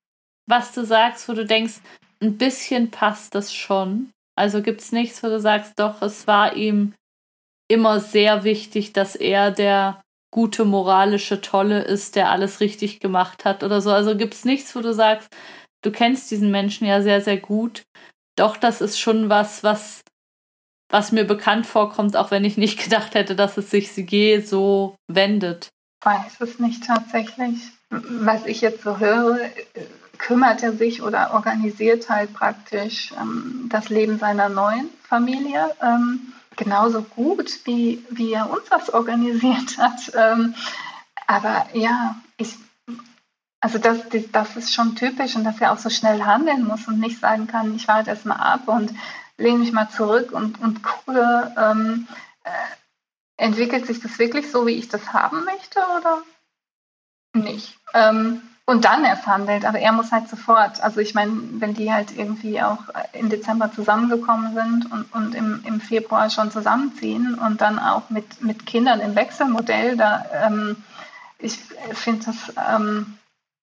was du sagst, wo du denkst, ein bisschen passt das schon. Also gibt es nichts, wo du sagst, doch, es war ihm immer sehr wichtig, dass er der gute, moralische, tolle ist, der alles richtig gemacht hat oder so. Also gibt es nichts, wo du sagst, du kennst diesen Menschen ja sehr, sehr gut. Doch, das ist schon was, was, was mir bekannt vorkommt, auch wenn ich nicht gedacht hätte, dass es sich je so wendet. Weiß es nicht tatsächlich. Was ich jetzt so höre, kümmert er sich oder organisiert halt praktisch ähm, das Leben seiner neuen Familie ähm, genauso gut, wie, wie er uns das organisiert hat. Ähm, aber ja, ich, also das, das ist schon typisch und dass er auch so schnell handeln muss und nicht sagen kann, ich warte erst mal ab und lehne mich mal zurück und, und gucke, ähm, äh, entwickelt sich das wirklich so, wie ich das haben möchte oder nicht? Ähm, und dann erst handelt. Aber er muss halt sofort. Also ich meine, wenn die halt irgendwie auch im Dezember zusammengekommen sind und, und im, im Februar schon zusammenziehen und dann auch mit, mit Kindern im Wechselmodell, da ähm, ich finde das, ähm,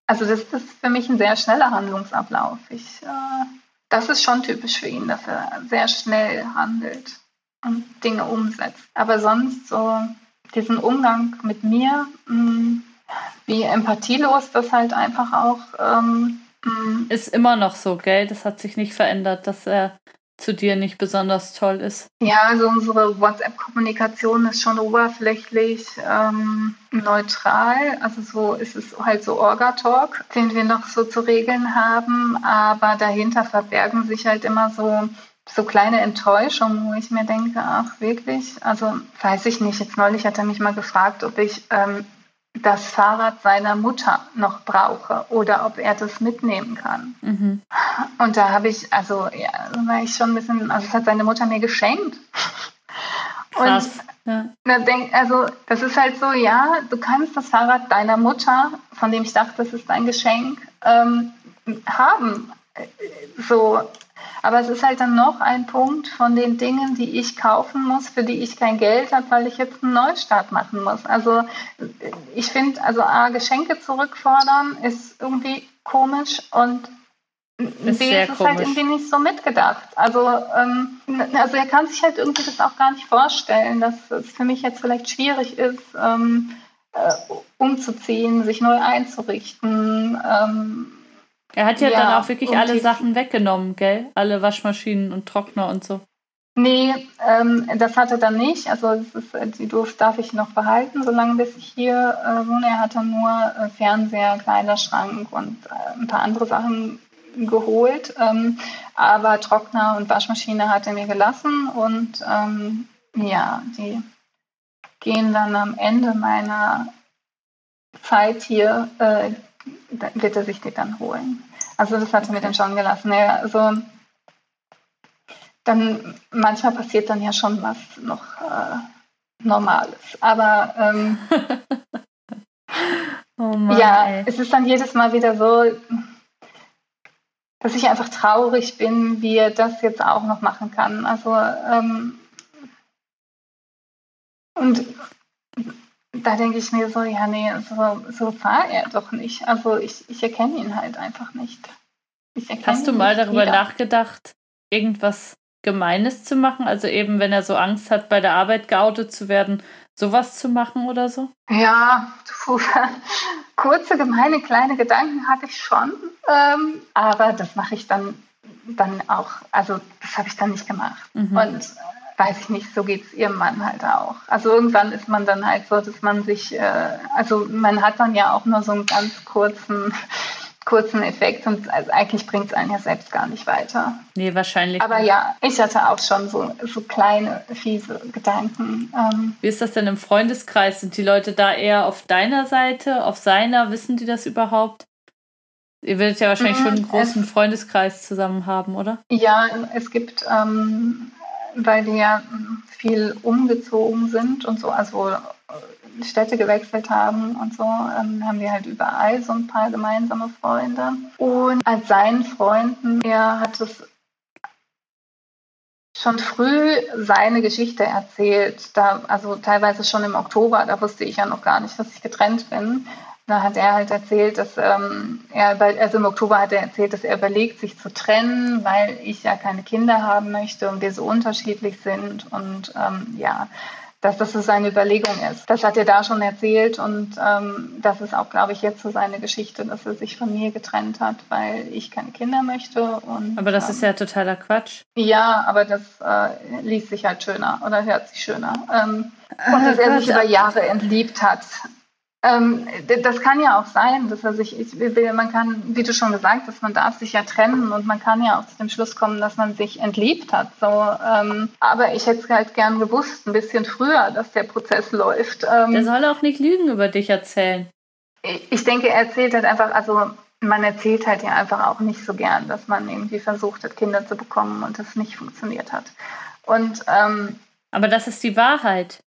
also das ist für mich ein sehr schneller Handlungsablauf. Ich, äh, das ist schon typisch für ihn, dass er sehr schnell handelt und Dinge umsetzt. Aber sonst so diesen Umgang mit mir, mh, mm, wie empathielos das halt einfach auch ähm, mm. ist immer noch so, gell? Das hat sich nicht verändert, dass er zu dir nicht besonders toll ist. Ja, also unsere WhatsApp-Kommunikation ist schon oberflächlich ähm, neutral. Also so ist es halt so Orga-Talk, den wir noch so zu regeln haben. Aber dahinter verbergen sich halt immer so so kleine Enttäuschungen, wo ich mir denke, ach wirklich, also weiß ich nicht. Jetzt neulich hat er mich mal gefragt, ob ich ähm, das Fahrrad seiner Mutter noch brauche oder ob er das mitnehmen kann. Mhm. Und da habe ich, also ja, war ich schon ein bisschen, also das hat seine Mutter mir geschenkt. Krass. Und ja. da denk, also das ist halt so, ja, du kannst das Fahrrad deiner Mutter, von dem ich dachte, das ist ein Geschenk, ähm, haben. So, aber es ist halt dann noch ein Punkt von den Dingen, die ich kaufen muss, für die ich kein Geld habe, weil ich jetzt einen Neustart machen muss. Also ich finde, also A, Geschenke zurückfordern ist irgendwie komisch und ist B, ist es komisch. halt irgendwie nicht so mitgedacht. Also, ähm, also er kann sich halt irgendwie das auch gar nicht vorstellen, dass es für mich jetzt vielleicht schwierig ist, ähm, äh, umzuziehen, sich neu einzurichten. Ähm, er hat ja, ja dann auch wirklich alle Sachen weggenommen, gell? Alle Waschmaschinen und Trockner und so. Nee, ähm, das hat er dann nicht. Also ist, äh, die darf ich noch behalten, solange bis ich hier äh, wohne. Er hat dann nur äh, Fernseher, Kleiderschrank und äh, ein paar andere Sachen geholt. Ähm, aber Trockner und Waschmaschine hat er mir gelassen und ähm, ja, die gehen dann am Ende meiner Zeit hier, äh, wird er sich die dann holen. Also das hat er mir dann schon gelassen. Ja, also dann manchmal passiert dann ja schon was noch äh, Normales. Aber ähm, oh Mann, ja, ey. es ist dann jedes Mal wieder so, dass ich einfach traurig bin, wie er das jetzt auch noch machen kann. Also ähm, und da denke ich mir so, ja, nee, so, so war er doch nicht. Also ich, ich erkenne ihn halt einfach nicht. Hast du mal darüber wieder. nachgedacht, irgendwas Gemeines zu machen? Also eben, wenn er so Angst hat, bei der Arbeit geoutet zu werden, sowas zu machen oder so? Ja, kurze, gemeine, kleine Gedanken hatte ich schon. Ähm, aber das mache ich dann, dann auch, also das habe ich dann nicht gemacht. Mhm. Und äh, weiß ich nicht, so geht es ihrem Mann halt auch. Also irgendwann ist man dann halt so, dass man sich, äh, also man hat dann ja auch nur so einen ganz kurzen kurzen Effekt und also eigentlich bringt es einen ja selbst gar nicht weiter. Nee, wahrscheinlich. Aber nicht. ja, ich hatte auch schon so, so kleine, fiese Gedanken. Ähm. Wie ist das denn im Freundeskreis? Sind die Leute da eher auf deiner Seite, auf seiner? Wissen die das überhaupt? Ihr werdet ja wahrscheinlich mhm, schon einen großen es, Freundeskreis zusammen haben, oder? Ja, es gibt, ähm, weil wir ja viel umgezogen sind und so, also Städte gewechselt haben und so, ähm, haben wir halt überall so ein paar gemeinsame Freunde. Und als seinen Freunden, er hat es schon früh seine Geschichte erzählt, da, also teilweise schon im Oktober, da wusste ich ja noch gar nicht, dass ich getrennt bin. Da hat er halt erzählt, dass ähm, er, also im Oktober hat er erzählt, dass er überlegt, sich zu trennen, weil ich ja keine Kinder haben möchte und wir so unterschiedlich sind. Und ähm, ja, dass das so seine Überlegung ist. Das hat er da schon erzählt und ähm, das ist auch, glaube ich, jetzt so seine Geschichte, dass er sich von mir getrennt hat, weil ich keine Kinder möchte. Und, aber das ähm, ist ja totaler Quatsch. Ja, aber das äh, liest sich halt schöner oder hört sich schöner. Ähm, und dass er sich über Jahre entliebt hat. Ähm, das kann ja auch sein, dass er sich, ich man kann, wie du schon gesagt hast, man darf sich ja trennen und man kann ja auch zu dem Schluss kommen, dass man sich entliebt hat. So, ähm, aber ich hätte es halt gern gewusst, ein bisschen früher, dass der Prozess läuft. Ähm, der soll auch nicht Lügen über dich erzählen. Ich denke, er erzählt halt einfach, also man erzählt halt ja einfach auch nicht so gern, dass man irgendwie versucht hat, Kinder zu bekommen und das nicht funktioniert hat. Und ähm, aber das ist die Wahrheit.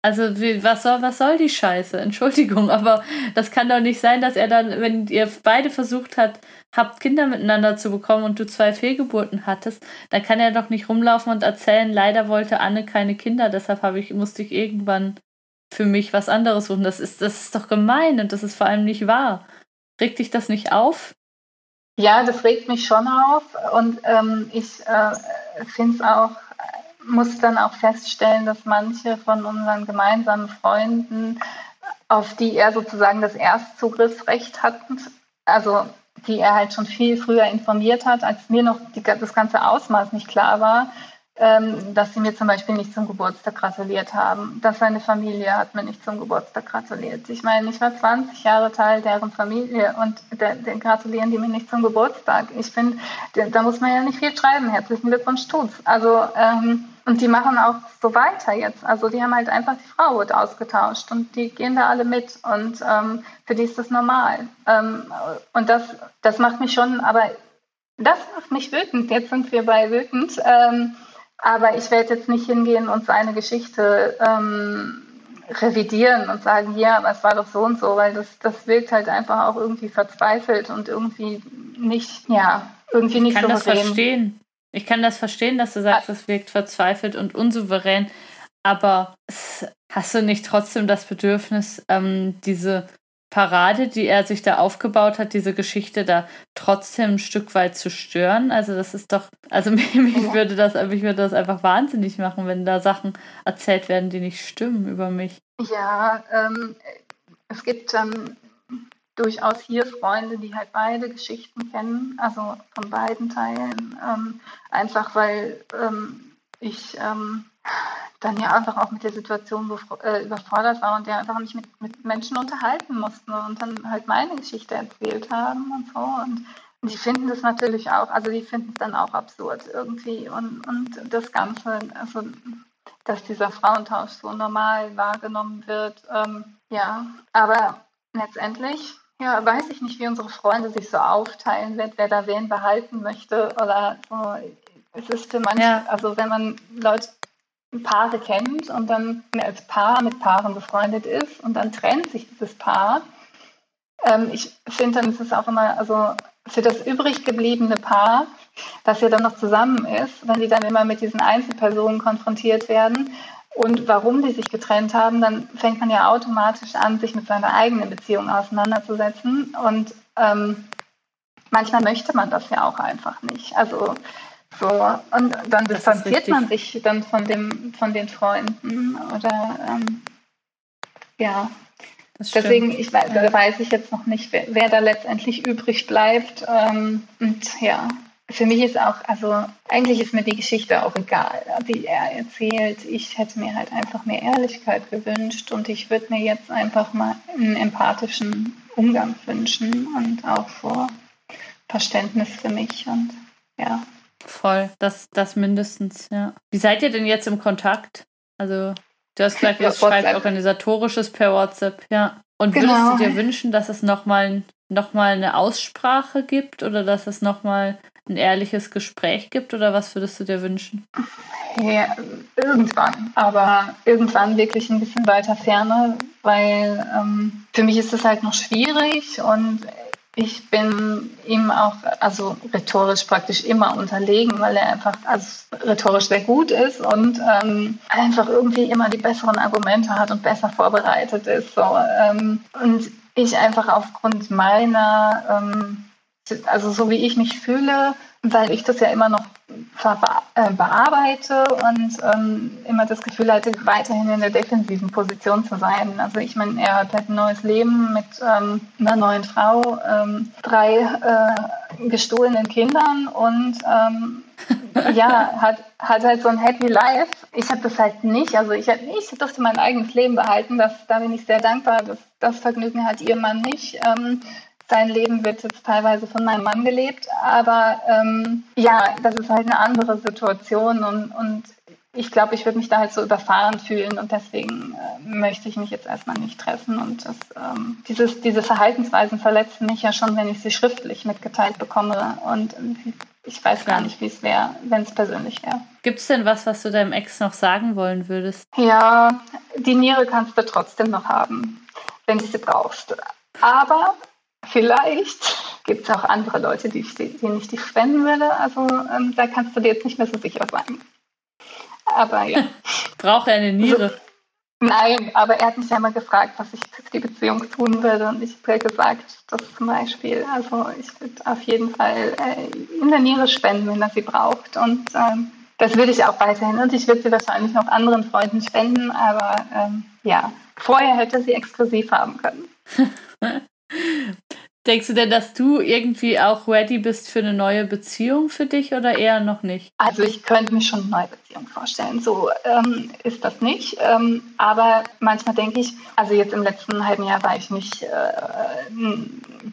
Also was soll, was soll die Scheiße? Entschuldigung, aber das kann doch nicht sein, dass er dann, wenn ihr beide versucht habt, habt Kinder miteinander zu bekommen und du zwei Fehlgeburten hattest, dann kann er doch nicht rumlaufen und erzählen, leider wollte Anne keine Kinder, deshalb habe ich, musste ich irgendwann für mich was anderes suchen. Das ist, das ist doch gemein und das ist vor allem nicht wahr. Regt dich das nicht auf? Ja, das regt mich schon auf und ähm, ich äh, finde es auch muss dann auch feststellen, dass manche von unseren gemeinsamen Freunden, auf die er sozusagen das Erstzugriffsrecht hat, also die er halt schon viel früher informiert hat, als mir noch die, das ganze Ausmaß nicht klar war, ähm, dass sie mir zum Beispiel nicht zum Geburtstag gratuliert haben, dass seine Familie hat mir nicht zum Geburtstag gratuliert. Ich meine, ich war 20 Jahre Teil deren Familie und der gratulieren die mir nicht zum Geburtstag. Ich finde, da muss man ja nicht viel schreiben. Herzlichen Glückwunsch tut's. Also ähm, und die machen auch so weiter jetzt. Also die haben halt einfach die Frau wird ausgetauscht und die gehen da alle mit und ähm, für die ist das normal. Ähm, und das, das macht mich schon, aber das macht mich wütend. Jetzt sind wir bei wütend. Aber ich werde jetzt nicht hingehen und seine Geschichte ähm, revidieren und sagen, ja, aber es war doch so und so, weil das, das wirkt halt einfach auch irgendwie verzweifelt und irgendwie nicht, ja, irgendwie nicht ich kann souverän. das verstehen. Ich kann das verstehen, dass du sagst, es wirkt verzweifelt und unsouverän, aber hast du nicht trotzdem das Bedürfnis, ähm, diese Parade, die er sich da aufgebaut hat, diese Geschichte da trotzdem ein Stück weit zu stören? Also das ist doch, also mich, mich würde das, mich würde das einfach wahnsinnig machen, wenn da Sachen erzählt werden, die nicht stimmen über mich. Ja, ähm, es gibt ähm, durchaus hier Freunde, die halt beide Geschichten kennen, also von beiden Teilen, ähm, einfach weil ähm, ich ähm, dann ja einfach auch mit der Situation äh, überfordert war und ja einfach nicht mit, mit Menschen unterhalten musste und dann halt meine Geschichte erzählt haben und so. Und die finden das natürlich auch, also die finden es dann auch absurd irgendwie und, und das Ganze, also dass dieser Frauentausch so normal wahrgenommen wird. Ähm, ja, aber letztendlich ja, weiß ich nicht, wie unsere Freunde sich so aufteilen wird, wer da wen behalten möchte oder so. Es ist für manche, ja. also wenn man Leute, Paare kennt und dann als Paar mit Paaren befreundet ist und dann trennt sich dieses Paar, ähm, ich finde, dann ist es auch immer, also für das übrig gebliebene Paar, das ja dann noch zusammen ist, wenn die dann immer mit diesen Einzelpersonen konfrontiert werden und warum die sich getrennt haben, dann fängt man ja automatisch an, sich mit seiner eigenen Beziehung auseinanderzusetzen. Und ähm, manchmal möchte man das ja auch einfach nicht. Also so, und dann distanziert man sich dann von dem, von den Freunden oder ähm, ja. Deswegen ich weiß, ja. weiß ich jetzt noch nicht, wer, wer da letztendlich übrig bleibt. Ähm, und ja, für mich ist auch, also eigentlich ist mir die Geschichte auch egal, die er erzählt. Ich hätte mir halt einfach mehr Ehrlichkeit gewünscht und ich würde mir jetzt einfach mal einen empathischen Umgang wünschen und auch vor Verständnis für mich und ja. Voll, das, das mindestens, ja. Wie seid ihr denn jetzt im Kontakt? Also, du hast gesagt, ihr schreibt organisatorisches per WhatsApp, ja. Und würdest genau. du dir wünschen, dass es nochmal noch mal eine Aussprache gibt oder dass es nochmal ein ehrliches Gespräch gibt oder was würdest du dir wünschen? Ja, irgendwann, aber irgendwann wirklich ein bisschen weiter ferne, weil ähm, für mich ist es halt noch schwierig und ich bin ihm auch, also rhetorisch praktisch immer unterlegen, weil er einfach also rhetorisch sehr gut ist und ähm, einfach irgendwie immer die besseren Argumente hat und besser vorbereitet ist. So, ähm, und ich einfach aufgrund meiner ähm, also so wie ich mich fühle, weil ich das ja immer noch bearbeite und ähm, immer das Gefühl hatte, weiterhin in der defensiven Position zu sein. Also ich meine, er hat halt ein neues Leben mit ähm, einer neuen Frau, ähm, drei äh, gestohlenen Kindern und ähm, ja, hat, hat halt so ein Happy Life. Ich habe das halt nicht. Also ich, ich durfte mein eigenes Leben behalten. Das, da bin ich sehr dankbar. Das, das Vergnügen hat ihr Mann nicht. Sein Leben wird jetzt teilweise von meinem Mann gelebt, aber ähm, ja, das ist halt eine andere Situation und, und ich glaube, ich würde mich da halt so überfahren fühlen und deswegen äh, möchte ich mich jetzt erstmal nicht treffen. Und das, ähm, dieses, diese Verhaltensweisen verletzen mich ja schon, wenn ich sie schriftlich mitgeteilt bekomme. Und ich weiß gar nicht, wie es wäre, wenn es persönlich wäre. Gibt es denn was, was du deinem Ex noch sagen wollen würdest? Ja, die Niere kannst du trotzdem noch haben, wenn du sie brauchst. Aber Vielleicht gibt es auch andere Leute, die, denen ich die spenden würde. Also ähm, da kannst du dir jetzt nicht mehr so sicher sein. Aber ja. Braucht er eine Niere? Also, nein, aber er hat mich ja mal gefragt, was ich für die Beziehung tun würde. Und ich habe gesagt, das zum Beispiel, also ich würde auf jeden Fall äh, in der Niere spenden, wenn er sie braucht. Und ähm, das würde ich auch weiterhin. Und ich würde sie wahrscheinlich noch anderen Freunden spenden. Aber ähm, ja, vorher hätte sie exklusiv haben können. Denkst du denn, dass du irgendwie auch ready bist für eine neue Beziehung für dich oder eher noch nicht? Also ich könnte mir schon eine neue Beziehung vorstellen. So ähm, ist das nicht. Ähm, aber manchmal denke ich, also jetzt im letzten halben Jahr war ich nicht äh,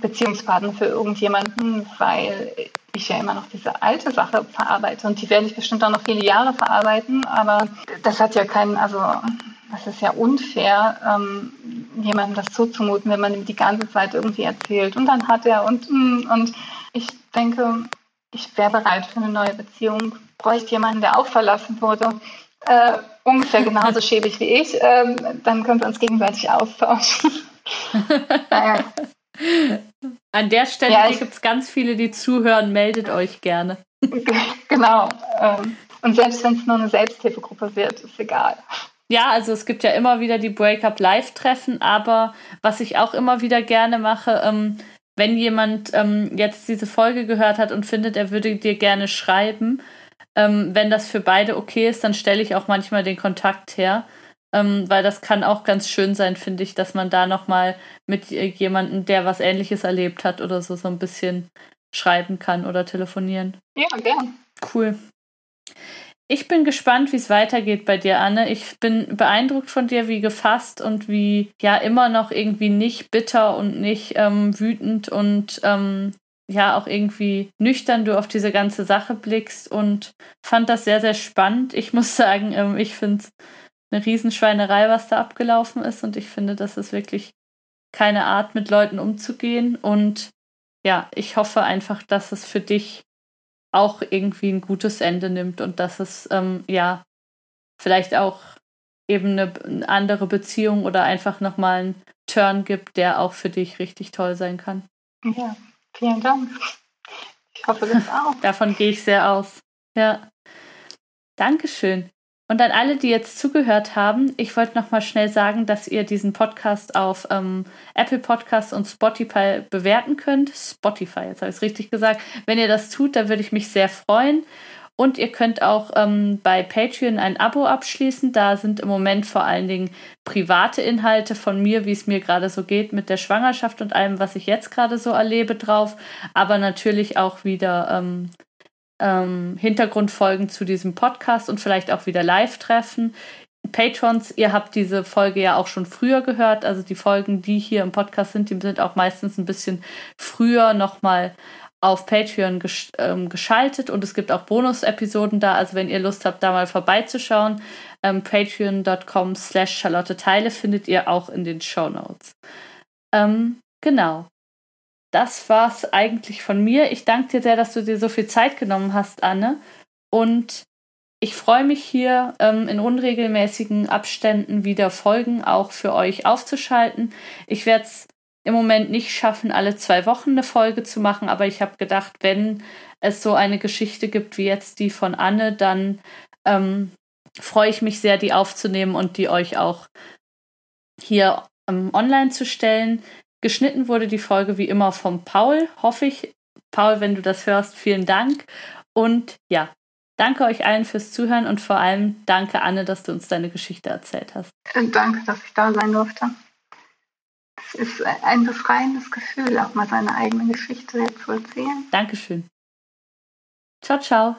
Beziehungspartner für irgendjemanden, weil ich ja immer noch diese alte Sache verarbeite und die werde ich bestimmt auch noch viele Jahre verarbeiten, aber das hat ja keinen, also das ist ja unfair, ähm, jemandem das zuzumuten, wenn man ihm die ganze Zeit irgendwie erzählt. Und dann hat er und, mm, und ich denke, ich wäre bereit für eine neue Beziehung. Bräuchte jemanden, der auch verlassen wurde. Äh, ungefähr genauso schäbig wie ich, äh, dann können wir uns gegenseitig austauschen. naja. An der Stelle ja, gibt es ganz viele, die zuhören. Meldet euch gerne. genau. Ähm, und selbst wenn es nur eine Selbsthilfegruppe wird, ist egal. Ja, also es gibt ja immer wieder die Breakup Live-Treffen, aber was ich auch immer wieder gerne mache, ähm, wenn jemand ähm, jetzt diese Folge gehört hat und findet, er würde dir gerne schreiben, ähm, wenn das für beide okay ist, dann stelle ich auch manchmal den Kontakt her, ähm, weil das kann auch ganz schön sein, finde ich, dass man da nochmal mit jemandem, der was Ähnliches erlebt hat oder so, so ein bisschen schreiben kann oder telefonieren. Ja, gern. Cool. Ich bin gespannt, wie es weitergeht bei dir, Anne. Ich bin beeindruckt von dir, wie gefasst und wie ja immer noch irgendwie nicht bitter und nicht ähm, wütend und ähm, ja auch irgendwie nüchtern du auf diese ganze Sache blickst und fand das sehr, sehr spannend. Ich muss sagen, ähm, ich finde es eine Riesenschweinerei, was da abgelaufen ist und ich finde, das ist wirklich keine Art, mit Leuten umzugehen und ja, ich hoffe einfach, dass es für dich auch irgendwie ein gutes Ende nimmt und dass es ähm, ja vielleicht auch eben eine, eine andere Beziehung oder einfach nochmal einen Turn gibt, der auch für dich richtig toll sein kann. Ja, vielen Dank. Ich hoffe das auch. Davon gehe ich sehr aus. Ja. Dankeschön. Und an alle, die jetzt zugehört haben, ich wollte noch mal schnell sagen, dass ihr diesen Podcast auf ähm, Apple Podcasts und Spotify bewerten könnt. Spotify, jetzt habe ich es richtig gesagt. Wenn ihr das tut, dann würde ich mich sehr freuen. Und ihr könnt auch ähm, bei Patreon ein Abo abschließen. Da sind im Moment vor allen Dingen private Inhalte von mir, wie es mir gerade so geht mit der Schwangerschaft und allem, was ich jetzt gerade so erlebe, drauf. Aber natürlich auch wieder ähm, ähm, Hintergrundfolgen zu diesem Podcast und vielleicht auch wieder Live-Treffen. Patrons, ihr habt diese Folge ja auch schon früher gehört. Also die Folgen, die hier im Podcast sind, die sind auch meistens ein bisschen früher nochmal auf Patreon gesch ähm, geschaltet und es gibt auch Bonus-Episoden da. Also wenn ihr Lust habt, da mal vorbeizuschauen, ähm, patreon.com slash Charlotte Teile findet ihr auch in den Show Notes. Ähm, genau. Das war's eigentlich von mir. Ich danke dir sehr, dass du dir so viel Zeit genommen hast, Anne. Und ich freue mich hier ähm, in unregelmäßigen Abständen wieder Folgen auch für euch aufzuschalten. Ich werde es im Moment nicht schaffen, alle zwei Wochen eine Folge zu machen, aber ich habe gedacht, wenn es so eine Geschichte gibt wie jetzt die von Anne, dann ähm, freue ich mich sehr, die aufzunehmen und die euch auch hier ähm, online zu stellen. Geschnitten wurde die Folge wie immer vom Paul, hoffe ich. Paul, wenn du das hörst, vielen Dank. Und ja, danke euch allen fürs Zuhören und vor allem danke, Anne, dass du uns deine Geschichte erzählt hast. Danke, dass ich da sein durfte ist ein befreiendes Gefühl, auch mal seine eigene Geschichte zu erzählen. Dankeschön. Ciao, ciao.